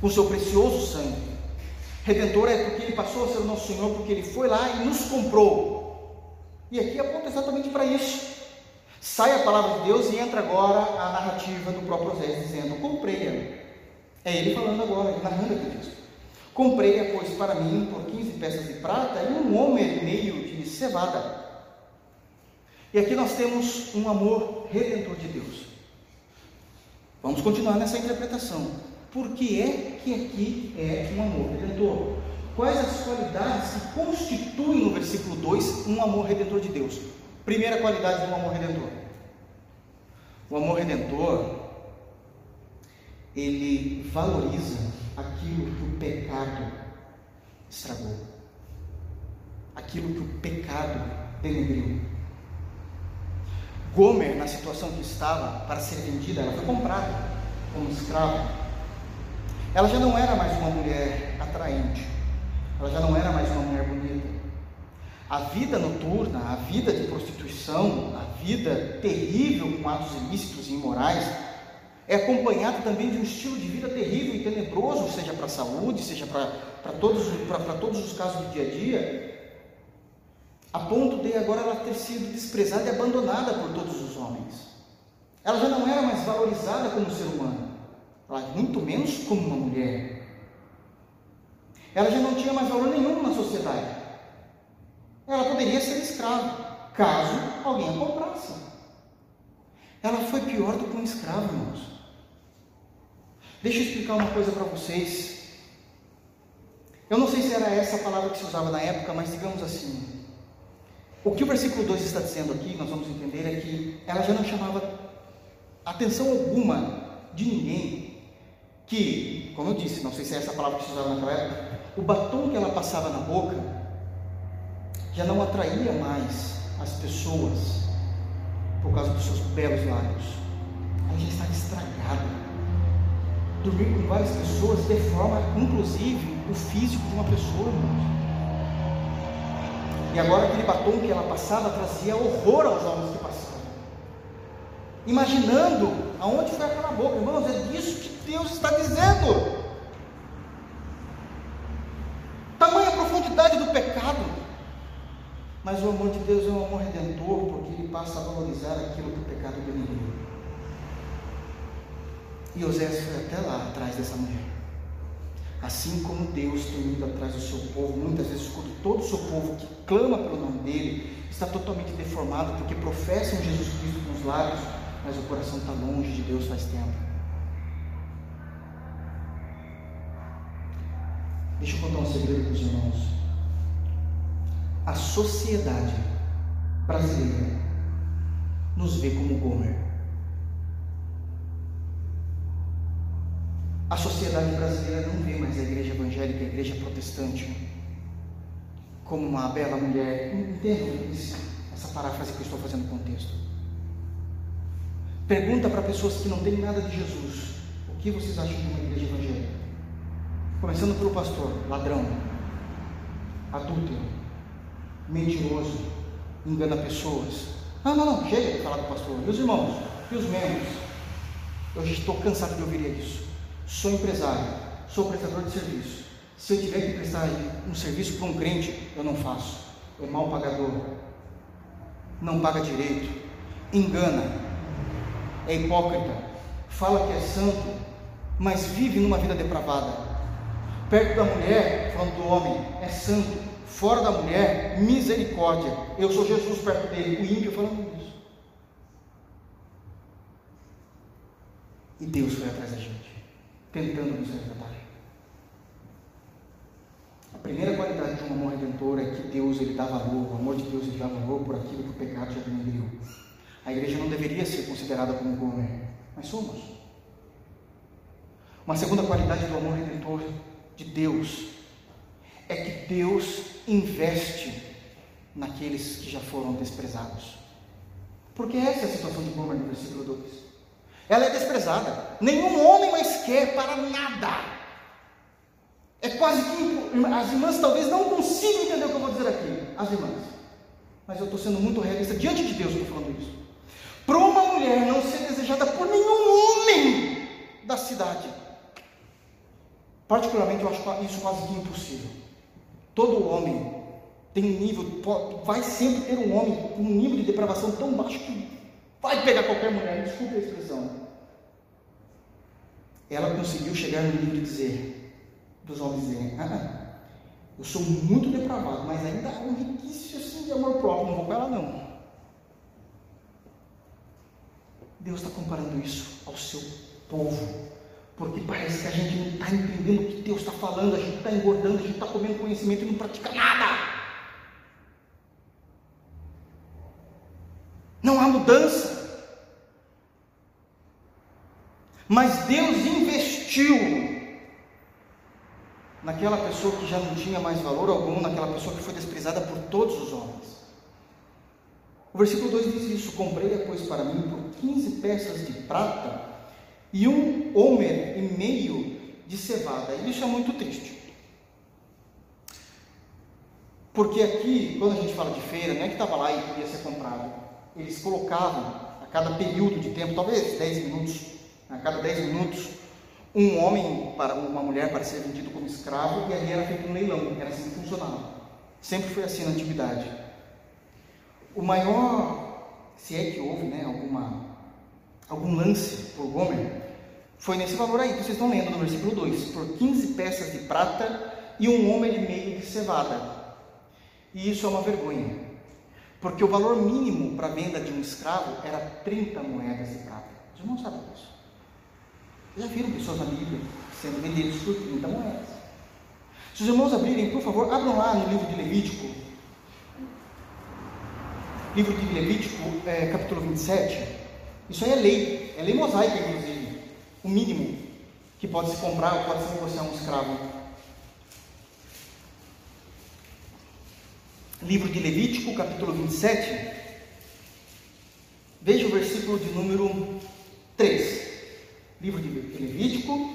com seu precioso sangue. Redentor é porque ele passou a ser o nosso Senhor, porque ele foi lá e nos comprou. E aqui aponta exatamente para isso. Sai a palavra de Deus e entra agora a narrativa do próprio Osés, dizendo: Comprei-a. É ele falando agora, narrando aqui disso. Comprei-a, pois, para mim, por 15 peças de prata e um homem e meio de cevada. E aqui nós temos um amor redentor de Deus. Vamos continuar nessa interpretação. Por que é que aqui é um amor redentor? Quais as qualidades que constituem no versículo 2 um amor redentor de Deus? Primeira qualidade do amor redentor. O amor redentor, ele valoriza aquilo que o pecado estragou. aquilo que o pecado denegriu. Gomer, na situação que estava para ser vendida, ela foi comprada como escrava. Ela já não era mais uma mulher atraente, ela já não era mais uma mulher bonita. A vida noturna, a vida de prostituição, a vida terrível com atos ilícitos e imorais, é acompanhada também de um estilo de vida terrível e tenebroso, seja para a saúde, seja para todos, todos os casos do dia a dia, a ponto de agora ela ter sido desprezada e abandonada por todos os homens. Ela já não era mais valorizada como ser humano, ela, muito menos como uma mulher. Ela já não tinha mais valor nenhum na sociedade. Ela poderia ser escrava, caso alguém a comprasse. Ela foi pior do que um escravo, irmãos. Deixa eu explicar uma coisa para vocês. Eu não sei se era essa a palavra que se usava na época, mas digamos assim: o que o versículo 2 está dizendo aqui, nós vamos entender, é que ela já não chamava atenção alguma de ninguém que, como eu disse, não sei se é essa palavra que se usava naquela época, o batom que ela passava na boca já não atraía mais as pessoas por causa dos seus belos lábios. Ela já estava estragada. Dormir com várias pessoas deforma, inclusive, o físico de uma pessoa, irmãos. E agora aquele batom que ela passava trazia horror aos homens que passavam. Imaginando aonde foi aquela boca, irmãos, é disso que Deus está dizendo. Tamanha profundidade do pecado. Mas o amor de Deus é um amor redentor, porque ele passa a valorizar aquilo que o pecado denegriu. E Osés foi até lá atrás dessa mulher. Assim como Deus tem ido atrás do seu povo, muitas vezes quando todo o seu povo que clama pelo nome dele está totalmente deformado porque professam Jesus Cristo com os lábios, mas o coração está longe de Deus faz tempo. Deixa eu contar um segredo para os irmãos. A sociedade brasileira nos vê como Gomer. A sociedade brasileira não vê mais a igreja evangélica, a igreja protestante, como uma bela mulher. Entendam essa paráfrase que eu estou fazendo no contexto. Pergunta para pessoas que não têm nada de Jesus: o que vocês acham de uma igreja evangélica? Começando pelo pastor, ladrão, adúltero, mentiroso, engana pessoas. Não, não, não, chega de falar do pastor. Os irmãos? E os membros? Eu estou cansado de ouvir isso. Sou empresário, sou prestador de serviço. Se eu tiver que prestar um serviço para um crente, eu não faço. É mal pagador. Não paga direito. Engana. É hipócrita. Fala que é santo, mas vive numa vida depravada. Perto da mulher, falando do homem, é santo. Fora da mulher, misericórdia. Eu sou Jesus perto dele. O ímpio falando isso. E Deus foi atrás da gente tentando nos resgatar. A primeira qualidade de um amor redentor é que Deus ele dá valor, o amor de Deus ele dá valor por aquilo que o pecado já denegriu. A igreja não deveria ser considerada como Gomer, mas somos. Uma segunda qualidade do amor redentor de Deus é que Deus investe naqueles que já foram desprezados. Porque essa é a situação de Gomer no versículo 2. Ela é desprezada. Nenhum homem mais quer para nada. É quase que as irmãs talvez não consigam entender o que eu vou dizer aqui. As irmãs. Mas eu estou sendo muito realista diante de Deus, estou falando isso. Para uma mulher não ser desejada por nenhum homem da cidade, particularmente eu acho isso quase que impossível. Todo homem tem um nível, vai sempre ter um homem com um nível de depravação tão baixo que vai pegar qualquer mulher, desculpe a expressão. Ela conseguiu chegar no nível de dizer, dos homens dizerem, ah, eu sou muito depravado, mas ainda há um requisito assim de amor próprio, não vou com ela não. Deus está comparando isso ao seu povo, porque parece que a gente não está entendendo o que Deus está falando, a gente está engordando, a gente está comendo conhecimento e não pratica nada. Não há mudança. Mas Deus investiu naquela pessoa que já não tinha mais valor algum, naquela pessoa que foi desprezada por todos os homens. O versículo 2 diz isso: Comprei-a, pois, para mim por 15 peças de prata e um homer e meio de cevada. E isso é muito triste. Porque aqui, quando a gente fala de feira, não é que estava lá e podia ser comprado. Eles colocavam a cada período de tempo, talvez 10 minutos, a cada 10 minutos, um homem para uma mulher para ser vendido como escravo e ali era feito um leilão, era assim que funcionava. Sempre foi assim na antiguidade. O maior, se é que houve, né, alguma, algum lance por Gomer, foi nesse valor aí que vocês estão lendo no versículo 2, por 15 peças de prata e um homem e meio de cevada. E isso é uma vergonha, porque o valor mínimo para a venda de um escravo era 30 moedas de prata. Vocês não sabem disso. Já viram pessoas na Bíblia sendo vendidas por 30 moedas? Se os irmãos abrirem, por favor, abram lá no livro de Levítico. Livro de Levítico, é, capítulo 27. Isso aí é lei, é lei mosaica, inclusive. O mínimo que pode se comprar ou pode se negociar um escravo. livro de Levítico, capítulo 27. Veja o versículo de número 3. Livro de Levítico,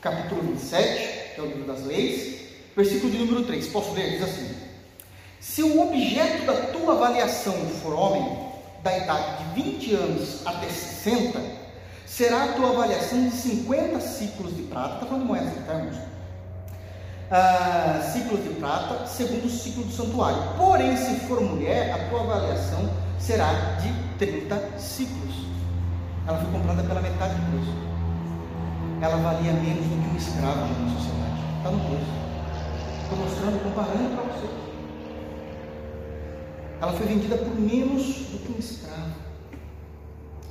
capítulo 27, que é o livro das leis, versículo de número 3. Posso ler? Diz assim: Se o objeto da tua avaliação for homem, da idade de 20 anos até 60, será a tua avaliação de 50 ciclos de prata. Está falando de moedas, tá, irmãos? ah, ciclos de prata, segundo o ciclo do santuário. Porém, se for mulher, a tua avaliação será de 30 ciclos. Ela foi comprada pela metade do preço. Ela valia menos do que um escravo de uma sociedade. Está no preço. Estou mostrando, comparando para você. Ela foi vendida por menos do que um escravo.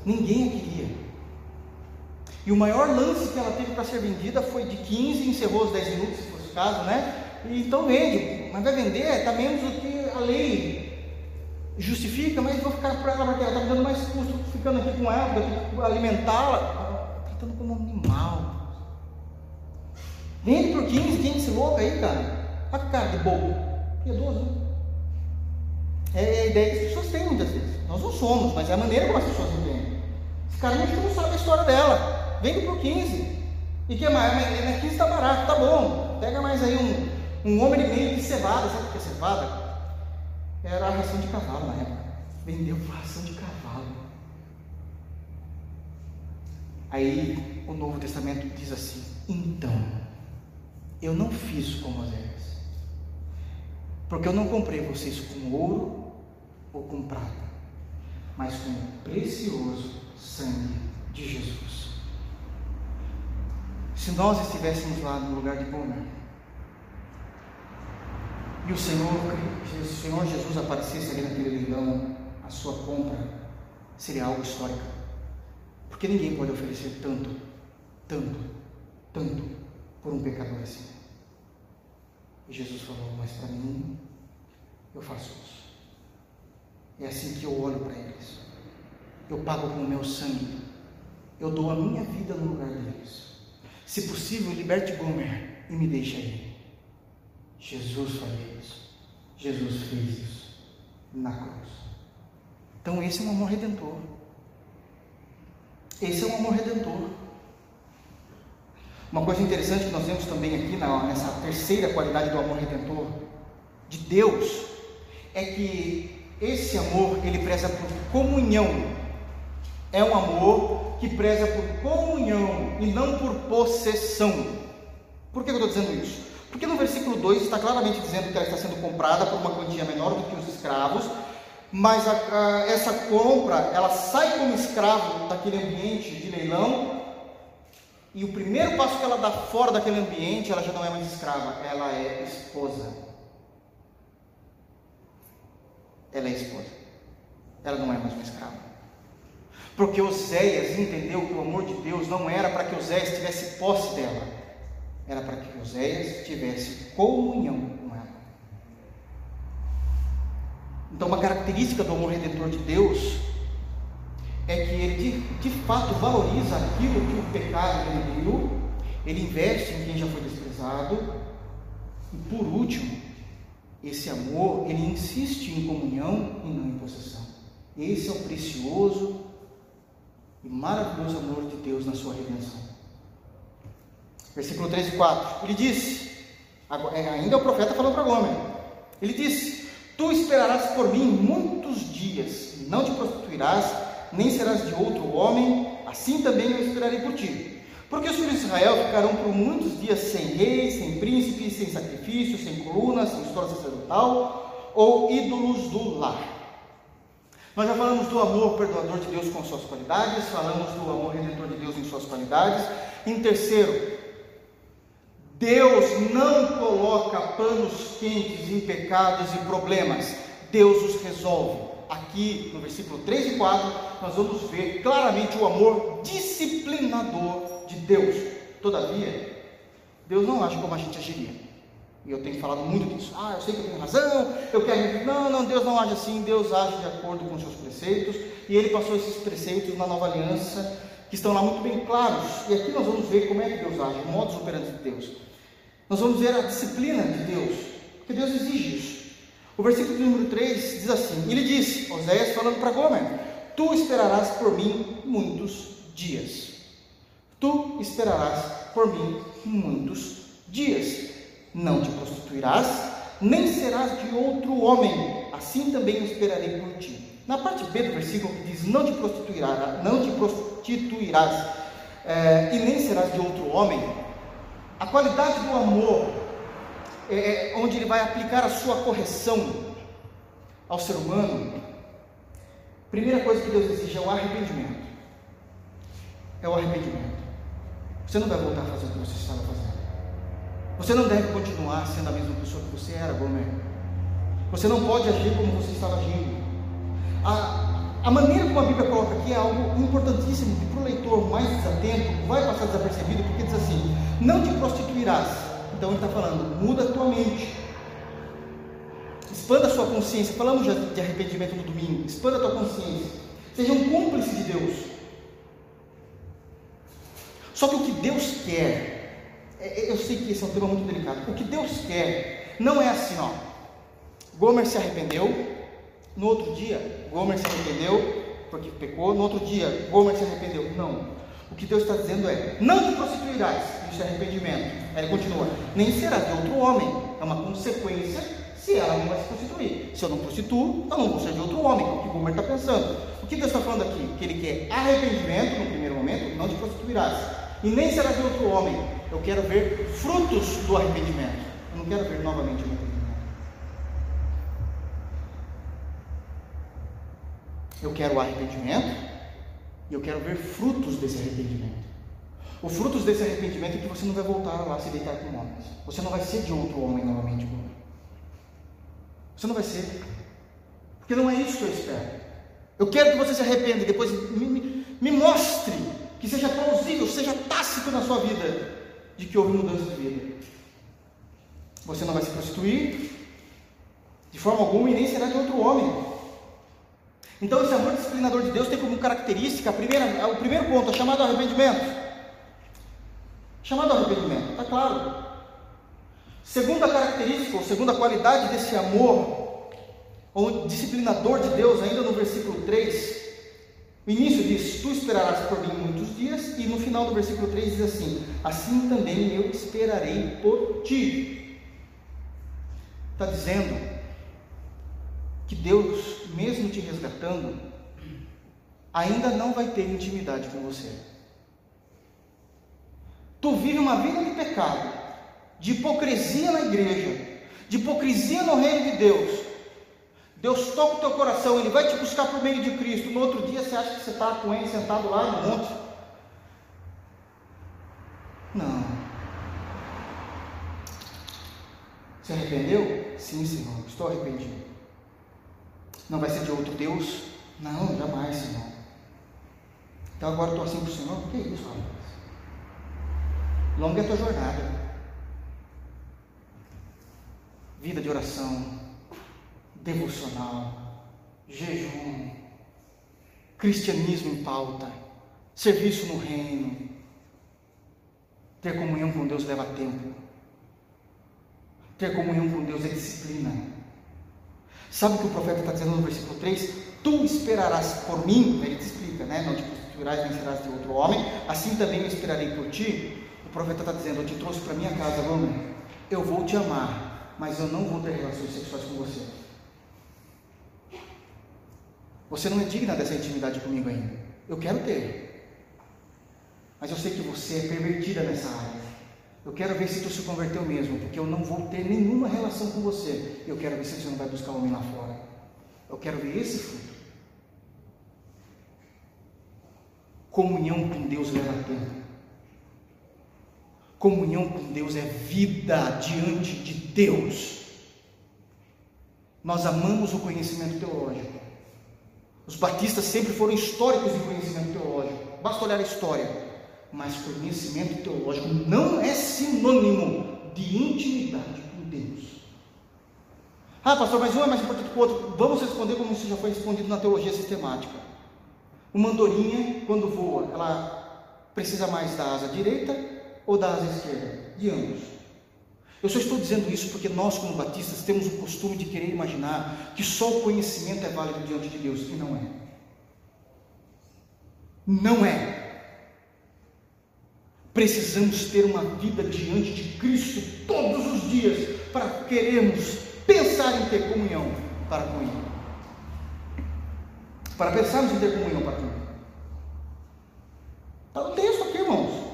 Ninguém a queria. E o maior lance que ela teve para ser vendida foi de 15 e encerrou os 10 minutos, caso, né? E então vende, mas vai vender, está menos do que a lei justifica, mas vou ficar para ela porque ela está me dando mais custo ficando aqui com ela, alimentá-la, tratando como. Vende por 15, 15 esse louco aí, cara. Olha que cara de bobo. Piedoso, né? É a ideia que as pessoas têm muitas vezes. Nós não somos, mas é a maneira como as pessoas entendem. Esse cara não sabe a história dela. Vende por 15. E que mais? Mas 15 está barato, tá bom. Pega mais aí um, um homem e meio de cevada. Sabe o que é cevada? Era a ração de cavalo na época. Vendeu por ração de cavalo. Aí o Novo Testamento diz assim: Então, eu não fiz como Moisés, porque eu não comprei vocês com ouro ou com prata, mas com o precioso sangue de Jesus. Se nós estivéssemos lá no lugar de Gomer, e o Senhor, o Senhor Jesus aparecesse ali naquele leilão, a sua compra seria algo histórico. Porque ninguém pode oferecer tanto, tanto, tanto por um pecador assim. E Jesus falou: Mas para mim, eu faço isso. É assim que eu olho para eles. Eu pago com o meu sangue. Eu dou a minha vida no lugar deles. Se possível, liberte Gomer e me deixe aí. Jesus faria isso. Jesus fez isso na cruz. Então esse é um amor redentor. Esse é um amor redentor. Uma coisa interessante que nós vemos também aqui nessa terceira qualidade do amor redentor de Deus é que esse amor ele preza por comunhão. É um amor que preza por comunhão e não por possessão. Por que eu estou dizendo isso? Porque no versículo 2 está claramente dizendo que ela está sendo comprada por uma quantia menor do que os escravos, mas a, a, essa compra, ela sai como escravo daquele ambiente de leilão, e o primeiro passo que ela dá fora daquele ambiente, ela já não é mais escrava, ela é esposa. Ela é esposa. Ela não é mais uma escrava. Porque Oséias entendeu que o amor de Deus não era para que Oséias tivesse posse dela, era para que Oséias tivesse comunhão com ela. Então, uma característica do amor redentor de Deus é que ele de, de fato valoriza aquilo que o pecado viu, ele investe em quem já foi desprezado E por último, esse amor, ele insiste em comunhão e não em possessão. Esse é o precioso e maravilhoso amor de Deus na sua redenção. Versículo 3 e 4. Ele disse, é, ainda o profeta falando para Gomer. Ele disse: Tu esperarás por mim muitos dias, não te prostituirás, nem serás de outro homem, assim também eu esperarei por ti. Porque os filhos de Israel ficarão por muitos dias sem rei, sem príncipe, sem sacrifício, sem colunas, sem história sacerdotal ou ídolos do lar. Nós já falamos do amor perdoador de Deus com suas qualidades, falamos do amor redentor de Deus em suas qualidades. Em terceiro, Deus não coloca panos quentes em pecados e problemas, Deus os resolve. Aqui no versículo 3 e 4, nós vamos ver claramente o amor disciplinador de Deus. Todavia, Deus não age como a gente agiria. E eu tenho falado muito disso. Ah, eu sei que eu tenho razão, eu quero. Não, não, Deus não age assim, Deus age de acordo com os seus preceitos. E ele passou esses preceitos na nova aliança, que estão lá muito bem claros. E aqui nós vamos ver como é que Deus age, o modus operandi de Deus. Nós vamos ver a disciplina de Deus, porque Deus exige isso. O versículo número 3 diz assim: Ele disse, Oséias falando para Gomer: Tu esperarás por mim muitos dias. Tu esperarás por mim muitos dias. Não te prostituirás, nem serás de outro homem. Assim também esperarei por ti. Na parte B do versículo que diz: Não te prostituirás, não te prostituirás, é, e nem serás de outro homem. A qualidade do amor é, é onde ele vai aplicar a sua correção ao ser humano. Primeira coisa que Deus exige é o arrependimento. É o arrependimento. Você não vai voltar a fazer o que você estava fazendo. Você não deve continuar sendo a mesma pessoa que você era, Gomer. Você não pode agir como você estava agindo. A, a maneira como a Bíblia coloca aqui é algo importantíssimo que para o leitor mais desatento vai passar desapercebido, porque diz assim: não te prostituirás. Então ele está falando, muda a tua mente. Expanda a sua consciência. Falamos já de arrependimento no domingo. Expanda a tua consciência. Seja um cúmplice de Deus. Só que o que Deus quer, é, é, eu sei que esse é um tema muito delicado. O que Deus quer não é assim, ó. Gomer se arrependeu, no outro dia, Gomer se arrependeu porque pecou, no outro dia, Gomer se arrependeu. Não. O que Deus está dizendo é: não te prostituirás, isso é arrependimento. Aí ele continua: nem será de outro homem. É uma consequência se ela não vai se prostituir. Se eu não prostituo, eu não vou ser de outro homem, é o que Gomer está pensando. O que Deus está falando aqui? Que ele quer arrependimento no primeiro momento, não te prostituirás e nem será de outro homem. Eu quero ver frutos do arrependimento. Eu não quero ver novamente o arrependimento. Eu quero o arrependimento e eu quero ver frutos desse arrependimento. O frutos desse arrependimento é que você não vai voltar lá se deitar com homens. Você não vai ser de outro homem novamente Você não vai ser. Porque não é isso que eu espero. Eu quero que você se arrependa e depois me, me, me mostre que seja plausível, seja tácito na sua vida, de que houve mudança de vida. Você não vai se prostituir de forma alguma e nem será de outro homem. Então, esse amor disciplinador de Deus tem como característica, primeira, o primeiro ponto, é chamado arrependimento. Chamado arrependimento, está claro. Segunda característica, ou segunda qualidade desse amor, ou disciplinador de Deus, ainda no versículo 3, o início diz: Tu esperarás por mim muitos dias, e no final do versículo 3 diz assim: Assim também eu esperarei por ti. Está dizendo que Deus, mesmo te resgatando, ainda não vai ter intimidade com você. Tu vive uma vida de pecado, de hipocrisia na igreja, de hipocrisia no reino de Deus, Deus toca o teu coração, Ele vai te buscar por meio de Cristo. No outro dia você acha que você está com Ele sentado lá no monte. Não. Se arrependeu? Sim, Senhor, estou arrependido. Não vai ser de outro Deus? Não, jamais, Senhor. Então agora estou assim para o Senhor? O que é isso, rapaz? Longa é a tua jornada. Vida de oração, devocional, jejum, cristianismo em pauta, serviço no reino. Ter comunhão com Deus leva tempo. Ter comunhão com Deus é disciplina. Sabe o que o profeta está dizendo no versículo 3? Tu esperarás por mim, ele te explica, né? Não te prostituirás nem serás de outro homem, assim também eu esperarei por ti. O profeta está dizendo: Eu te trouxe para minha casa, homem. Eu vou te amar, mas eu não vou ter relações sexuais com você. Você não é digna dessa intimidade comigo ainda. Eu quero ter. Mas eu sei que você é pervertida nessa área. Eu quero ver se tu se converteu mesmo, porque eu não vou ter nenhuma relação com você. Eu quero ver se você não vai buscar homem lá fora. Eu quero ver esse fruto. Comunhão com Deus leva tempo. Comunhão com Deus é vida diante de Deus. Nós amamos o conhecimento teológico. Os batistas sempre foram históricos em conhecimento teológico. Basta olhar a história mas conhecimento teológico não é sinônimo de intimidade com Deus. Ah, pastor, mas um é mais importante que o outro. Vamos responder como isso já foi respondido na teologia sistemática. Uma andorinha, quando voa, ela precisa mais da asa direita ou da asa esquerda? De ambos. Eu só estou dizendo isso porque nós, como batistas, temos o costume de querer imaginar que só o conhecimento é válido diante de Deus, e não é. Não é. Precisamos ter uma vida diante de Cristo todos os dias para querermos pensar em ter comunhão para com Ele. Para pensarmos em ter comunhão para com Ele. Está no texto aqui, irmãos.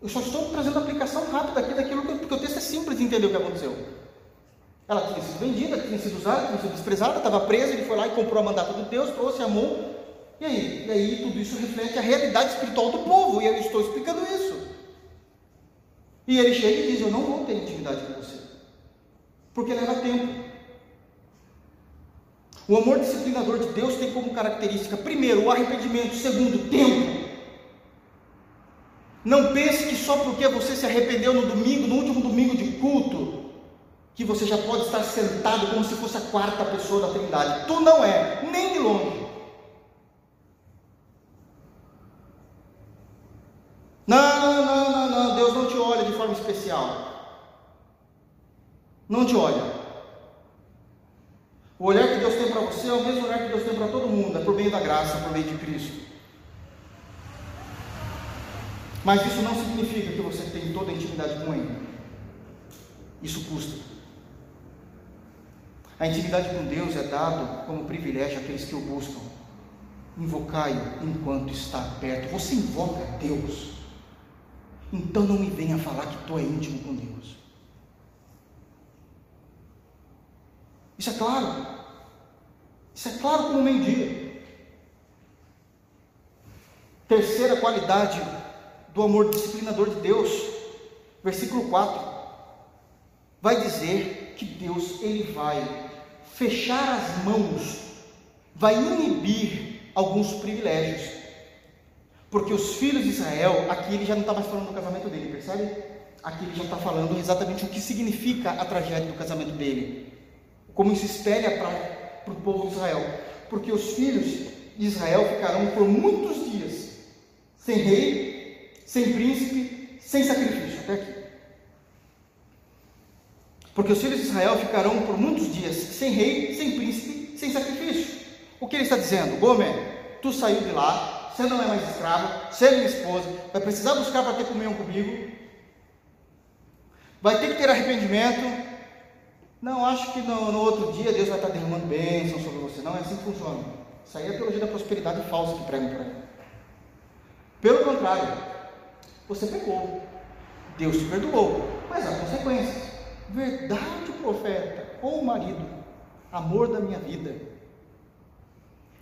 Eu só estou trazendo a aplicação rápida aqui daquilo que, porque o texto é simples de entender o que aconteceu. Ela tinha sido vendida, tinha sido usada, tinha sido desprezada, estava presa, ele foi lá e comprou a mandato de Deus, trouxe, amou. E aí? E aí tudo isso reflete a realidade espiritual do povo, e eu estou explicando isso. E ele chega e diz: Eu não vou ter intimidade com você, porque leva tempo. O amor disciplinador de Deus tem como característica, primeiro, o arrependimento, segundo, tempo. Não pense que só porque você se arrependeu no domingo, no último domingo de culto, que você já pode estar sentado como se fosse a quarta pessoa da Trindade. Tu não é, nem de longe. Não, não, não, não, não, Deus não te olha de forma especial. Não te olha. O olhar que Deus tem para você é o mesmo olhar que Deus tem para todo mundo, é por meio da graça, por meio de Cristo. Mas isso não significa que você tem toda a intimidade com Ele. Isso custa. A intimidade com Deus é dado como privilégio àqueles que o buscam. Invocai-o enquanto está perto. Você invoca Deus. Então não me venha falar que tu é íntimo com Deus. Isso é claro. Isso é claro como meio-dia. Terceira qualidade do amor disciplinador de Deus, versículo 4, vai dizer que Deus ele vai fechar as mãos, vai inibir alguns privilégios porque os filhos de Israel, aqui ele já não está mais falando do casamento dele, percebe? Aqui ele já está falando exatamente o que significa a tragédia do casamento dele. Como isso espelha para o povo de Israel. Porque os filhos de Israel ficarão por muitos dias sem rei, sem príncipe, sem sacrifício. Até aqui. Porque os filhos de Israel ficarão por muitos dias sem rei, sem príncipe, sem sacrifício. O que ele está dizendo? Gomer, tu saiu de lá, você não é mais escravo, você é minha esposa, vai precisar buscar para ter comunhão comigo, vai ter que ter arrependimento. Não, acho que no, no outro dia Deus vai estar derramando bênção sobre você. Não é assim que funciona. Isso aí é a teologia da prosperidade falsa que pregam por aí. Pelo contrário, você pecou, Deus te perdoou, mas há consequências. Verdade, profeta, ou marido, amor da minha vida.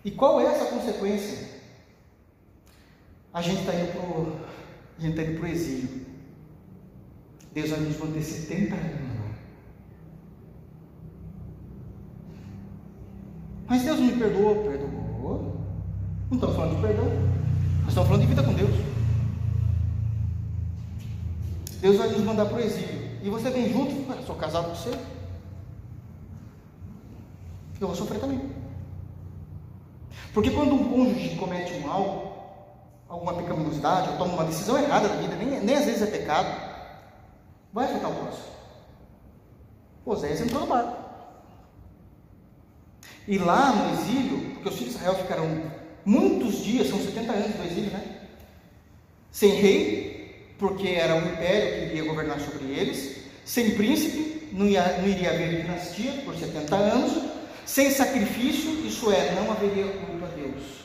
E qual é essa consequência? a gente está indo para tá o exílio. Deus vai nos manter 70 anos lá. Mas Deus me perdoou, perdoou. Não estamos falando de perdão. Nós estamos falando de vida com Deus. Deus vai nos mandar para o exílio. E você vem junto, sou casado com você. Eu vou sofrer também. Porque quando um cônjuge comete um mal, alguma pecaminosidade, ou toma uma decisão errada da vida, nem, nem às vezes é pecado, vai afetar o próximo. Oséias entrou no barco. E lá no exílio, porque os filhos de Israel ficaram muitos dias, são 70 anos do exílio, né? Sem rei, porque era um império que iria governar sobre eles, sem príncipe, não, ia, não iria haver dinastia por 70 anos, sem sacrifício, isso é, não haveria culto a Deus.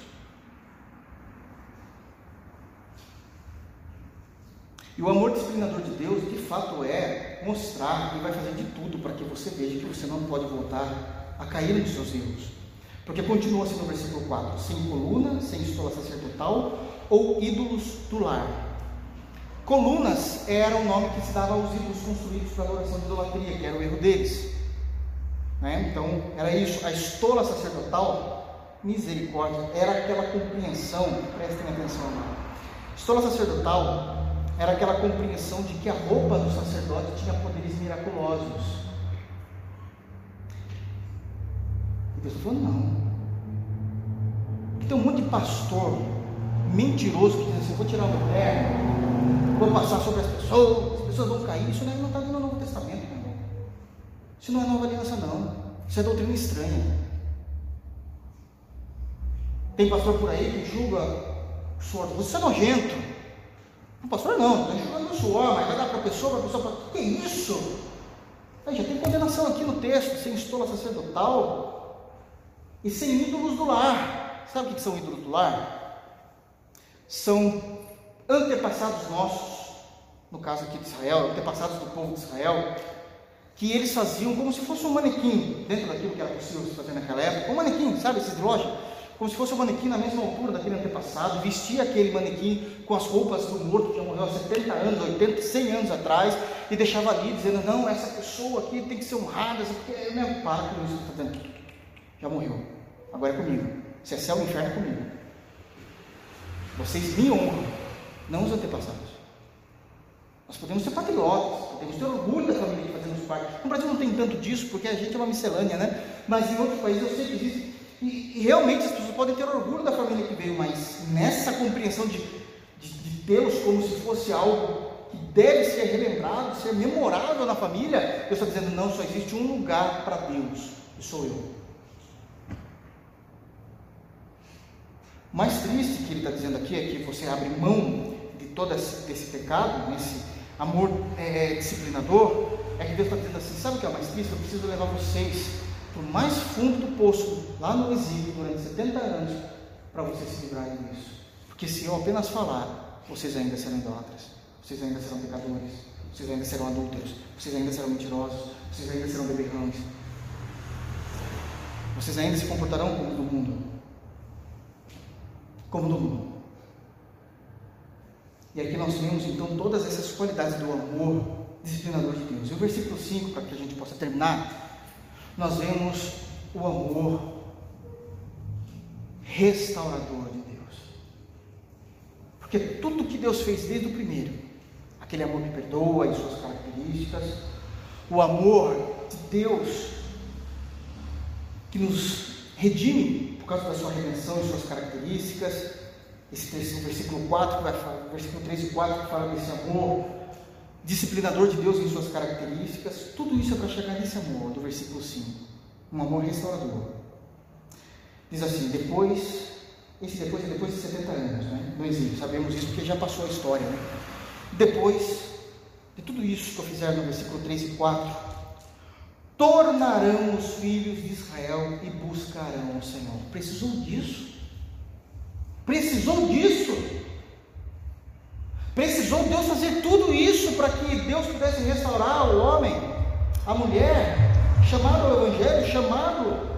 E o amor disciplinador de Deus, de fato, é mostrar e vai fazer de tudo para que você veja que você não pode voltar a cair nos seus erros. Porque continua assim no versículo 4: sem coluna, sem estola sacerdotal ou ídolos do lar. Colunas era o nome que se dava aos ídolos construídos para a adoração de idolatria, que era o erro deles. Né? Então, era isso. A estola sacerdotal, misericórdia, era aquela compreensão, prestem atenção. Estola sacerdotal era aquela compreensão de que a roupa do sacerdote tinha poderes miraculosos. E Deus falou: não. Tem um monte de pastor mentiroso que diz assim: vou tirar o terno, vou passar sobre as pessoas, as pessoas vão cair. Isso não está no Novo Testamento, meu irmão. Isso não é nova aliança, não. Isso é doutrina estranha. Tem pastor por aí que julga o suor. Você é nojento. Pastor não, está julgando o suor, mas vai dar para a pessoa, para a pessoa falar, que é isso? Aí já tem condenação aqui no texto, sem estola sacerdotal e sem ídolos do lar. Sabe o que são ídolos do lar? São antepassados nossos, no caso aqui de Israel, antepassados do povo de Israel, que eles faziam como se fosse um manequim, dentro daquilo que era possível fazer naquela época, um manequim, sabe, esses de loja, como se fosse um manequim na mesma altura daquele antepassado, vestia aquele manequim com as roupas do morto que já morreu há 70 anos, 80, 100 anos atrás, e deixava ali dizendo, não, essa pessoa aqui tem que ser honrada, porque eu não para com isso, tá vendo? Já morreu, agora é comigo, se é céu ou inferno é comigo. Vocês me honram, não os antepassados. Nós podemos ser patriotas, podemos ter orgulho da família que fazemos parte. No Brasil não tem tanto disso, porque a gente é uma miscelânea, né? Mas em outros países eu sei que existe. E, e realmente as pessoas podem ter orgulho da família que veio, mas nessa compreensão de, de, de Deus como se fosse algo que deve ser relembrado, ser memorável na família, Deus está dizendo: não, só existe um lugar para Deus, e sou eu. O mais triste que ele está dizendo aqui é que você abre mão de todo esse, desse pecado, nesse amor é, é, disciplinador, é que Deus está dizendo assim: sabe o que é mais triste? Eu preciso levar vocês para o mais fundo do poço, lá no exílio, durante 70 anos, para vocês se livrarem disso. Porque se eu apenas falar, vocês ainda serão idólatras, vocês ainda serão pecadores, vocês ainda serão adúlteros, vocês ainda serão mentirosos, vocês ainda serão beberrões, vocês ainda se comportarão como do mundo. Como do mundo. E aqui nós vemos então todas essas qualidades do amor disciplinador de Deus. E o versículo 5, para que a gente possa terminar, nós vemos o amor restaurador de Deus. Porque tudo que Deus fez desde o primeiro, aquele amor que perdoa e suas características, o amor de Deus que nos redime por causa da sua redenção e suas características, esse versículo 4, versículo 3 e 4 que fala desse amor disciplinador de Deus em suas características, tudo isso é para chegar nesse amor, do versículo 5, um amor restaurador. Diz assim, depois, esse depois é depois de 70 anos, né? no exílio, sabemos isso porque já passou a história, né? Depois de tudo isso que eu fizer no versículo 3 e 4, tornarão os filhos de Israel e buscarão o Senhor. Precisou disso. Precisou disso. Precisou Deus fazer tudo isso para que Deus pudesse restaurar o homem, a mulher, chamado ao Evangelho, chamado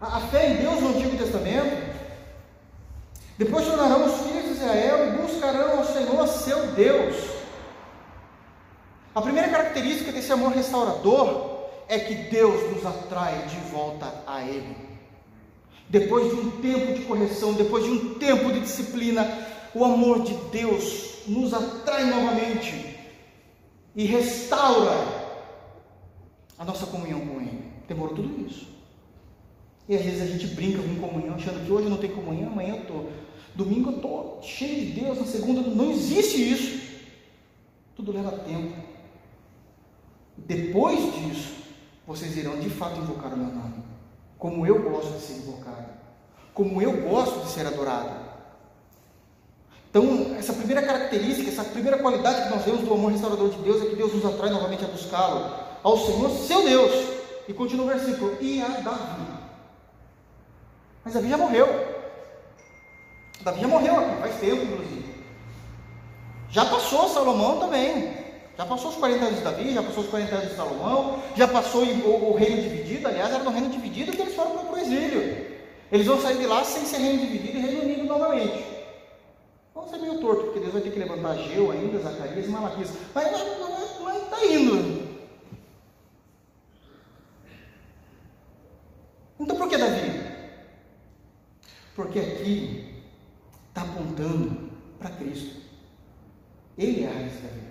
a, fé em Deus no Antigo Testamento. Depois tornarão os filhos de Israel e buscarão ao Senhor seu Deus. A primeira característica desse amor restaurador é que Deus nos atrai de volta a Ele. Depois de um tempo de correção, depois de um tempo de disciplina, o amor de Deus nos atrai novamente e restaura a nossa comunhão com Ele. Demorou tudo isso. E às vezes a gente brinca com comunhão, achando que hoje não tem comunhão, amanhã eu estou. Domingo eu estou cheio de Deus, na segunda não existe isso. Tudo leva tempo. Depois disso, vocês irão de fato invocar o meu nome, como eu gosto de ser invocado, como eu gosto de ser adorado. Então, essa primeira característica, essa primeira qualidade que nós vemos do amor restaurador de Deus é que Deus nos atrai novamente a buscá-lo, ao Senhor, seu Deus. E continua o versículo: e a Davi. Mas Davi já morreu. Davi já morreu aqui, faz tempo, inclusive. Já passou Salomão também. Já passou os 40 anos de Davi, já passou os 40 anos de Salomão, já passou o, o reino dividido, aliás, era no reino dividido que eles foram para o exílio. Eles vão sair de lá sem ser reino dividido e reino unido novamente. Vão ser meio torto, porque Deus vai ter que levantar Ageu ainda, Zacarias e Malaquias. Mas está indo. Então por que Davi? Porque aqui está apontando para Cristo. Ele é a raiz da vida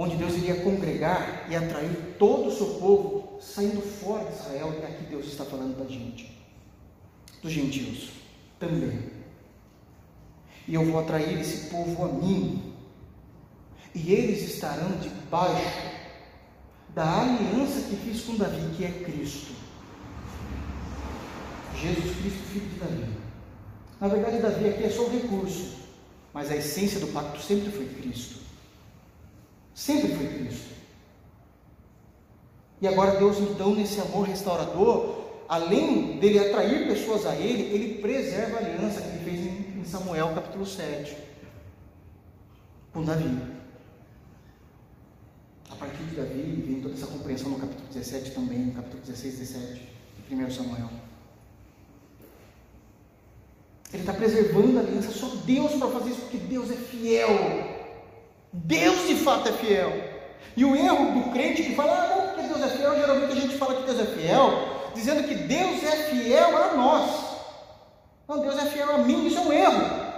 onde Deus iria congregar e atrair todo o seu povo saindo fora de Israel, e aqui Deus está falando da gente, dos gentios também. E eu vou atrair esse povo a mim, e eles estarão debaixo da aliança que fiz com Davi, que é Cristo. Jesus Cristo, filho de Davi. Na verdade, Davi aqui é só o recurso, mas a essência do pacto sempre foi Cristo. Sempre foi Cristo. E agora Deus, então, nesse amor restaurador, além dele atrair pessoas a ele, ele preserva a aliança que ele fez em Samuel capítulo 7 com Davi. A partir de Davi vem toda essa compreensão no capítulo 17 também, no capítulo 16, 17 de 1 Samuel. Ele está preservando a aliança, só Deus para fazer isso, porque Deus é fiel. Deus de fato é fiel. E o erro do crente que fala, ah, não, porque Deus é fiel, geralmente a gente fala que Deus é fiel, dizendo que Deus é fiel a nós. Não, Deus é fiel a mim, isso é um erro.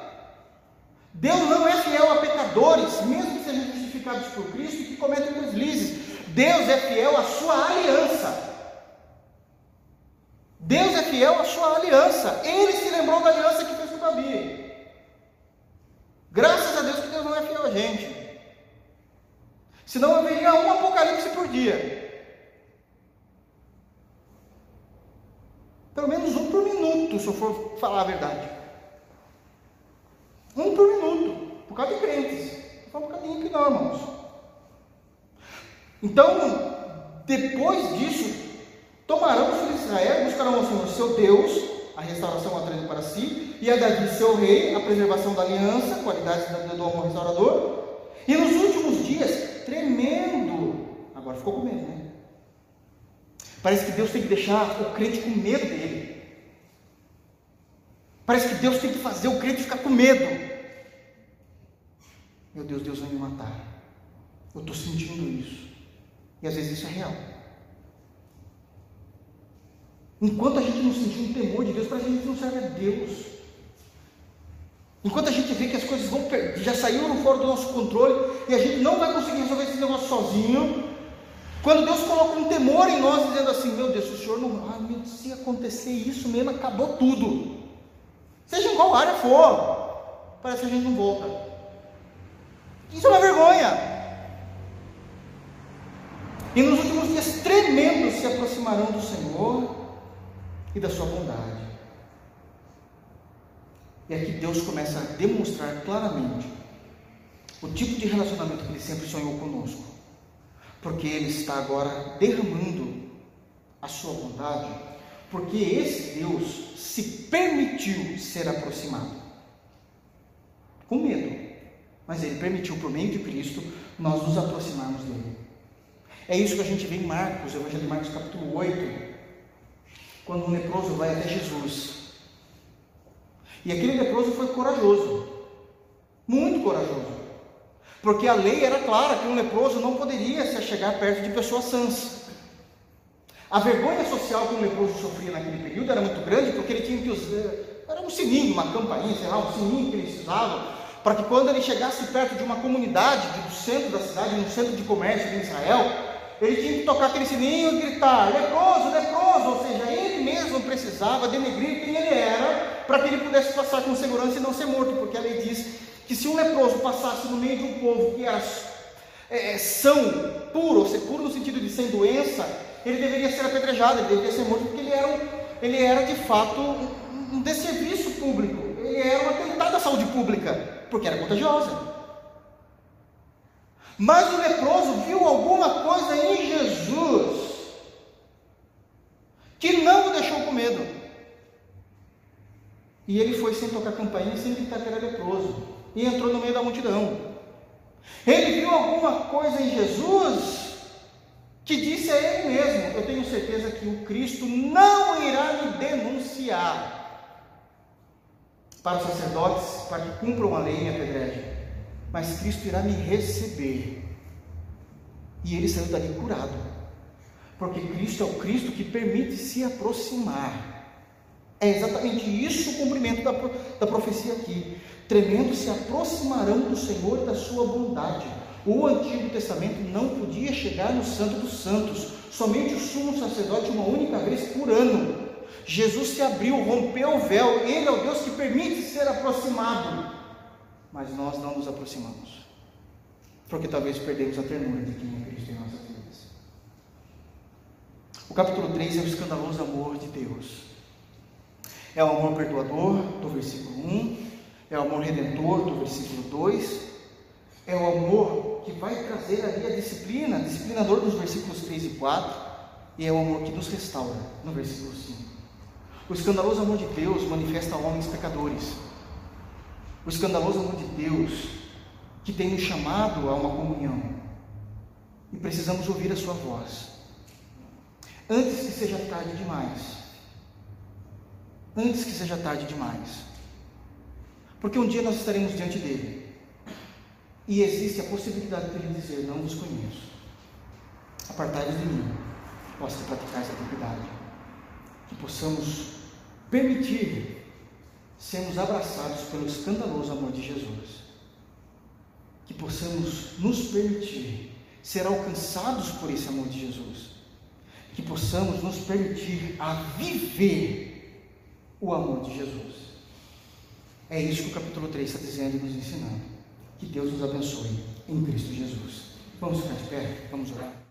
Deus não é fiel a pecadores, mesmo que sejam justificados por Cristo que cometem deslizes. Deus é fiel à sua aliança. Deus é fiel à sua aliança. Ele se lembrou da aliança que fez com Davi. Graças a Deus que Deus não é fiel a gente. Senão haveria um apocalipse por dia. Pelo menos um por minuto, se eu for falar a verdade. Um por minuto, por causa de crentes. Só um bocadinho que não, irmãos. Então, depois disso, tomarão os filhos de Israel, buscarão ao Senhor seu Deus, a restauração atraindo para si, e a Davi seu rei, a preservação da aliança, qualidades do amor restaurador. E nos últimos dias, tremendo. Agora ficou com medo, né? Parece que Deus tem que deixar o crente com medo dele. Parece que Deus tem que fazer o crente ficar com medo. Meu Deus, Deus vai me matar. Eu estou sentindo isso. E às vezes isso é real. Enquanto a gente não sentir um temor de Deus, para a gente não serve a Deus. Enquanto a gente vê que as coisas vão já saíram fora do nosso controle e a gente não vai conseguir resolver esse negócio sozinho, quando Deus coloca um temor em nós, dizendo assim: Meu Deus, o Senhor não. Meu, se acontecer isso mesmo, acabou tudo. Seja em qual área for, parece que a gente não volta. Isso é uma vergonha. E nos últimos dias tremendos se aproximarão do Senhor e da sua bondade. E aqui Deus começa a demonstrar claramente o tipo de relacionamento que Ele sempre sonhou conosco. Porque Ele está agora derramando a sua vontade, porque esse Deus se permitiu ser aproximado. Com medo. Mas Ele permitiu, por meio de Cristo, nós nos aproximarmos dele. É isso que a gente vê em Marcos, Evangelho de Marcos capítulo 8, quando um leproso vai até Jesus e aquele leproso foi corajoso, muito corajoso, porque a lei era clara que um leproso não poderia se chegar perto de pessoas sãs. A vergonha social que um leproso sofria naquele período era muito grande, porque ele tinha que usar, era um sininho, uma campainha, sei lá, um sininho que eles usavam, para que quando ele chegasse perto de uma comunidade, do centro da cidade, um centro de comércio de Israel, ele tinha que tocar aquele sininho e gritar: leproso, leproso, ou seja, mesmo precisava denegrir quem ele era, para que ele pudesse passar com segurança e não ser morto, porque a lei diz que se um leproso passasse no meio de um povo que era é, são, puro, ou ser puro no sentido de sem doença, ele deveria ser apedrejado, ele deveria ser morto, porque ele era, ele era de fato um, um desserviço público, ele era um atentado à saúde pública, porque era contagiosa. Mas o leproso viu alguma coisa em Jesus que não o deixou com medo. E ele foi sem tocar campainha, sem gritar que era leproso, e entrou no meio da multidão. Ele viu alguma coisa em Jesus que disse a ele mesmo: Eu tenho certeza que o Cristo não irá me denunciar para os sacerdotes, para que cumpram a lei e me apedrejem, mas Cristo irá me receber. E ele saiu dali curado, porque Cristo é o Cristo que permite se aproximar. É exatamente isso o cumprimento da, da profecia aqui. Tremendo se aproximarão do Senhor e da sua bondade. O Antigo Testamento não podia chegar no Santo dos Santos, somente o sumo sacerdote uma única vez por ano. Jesus se abriu, rompeu o véu, Ele é o Deus que permite ser aproximado, mas nós não nos aproximamos, porque talvez perdemos a ternura de quem é Cristo em nossas vidas. O capítulo 3 é o escandaloso amor de Deus. É o amor perdoador, do versículo 1, é o amor redentor, do versículo 2, é o amor que vai trazer ali a disciplina, disciplinador dos versículos 3 e 4, e é o amor que nos restaura, no versículo 5. O escandaloso amor de Deus manifesta homens pecadores. O escandaloso amor de Deus que tem nos chamado a uma comunhão. E precisamos ouvir a sua voz. Antes que seja tarde demais antes que seja tarde demais. Porque um dia nós estaremos diante dele. E existe a possibilidade de ele dizer: Não vos conheço. Apartai-vos de mim, vós que praticais a iniquidade. Que possamos permitir sermos abraçados pelo escandaloso amor de Jesus. Que possamos nos permitir ser alcançados por esse amor de Jesus. Que possamos nos permitir a viver o amor de Jesus. É isso que o capítulo 3 está dizendo e nos ensinando. Que Deus nos abençoe em Cristo Jesus. Vamos ficar de pé? Vamos orar.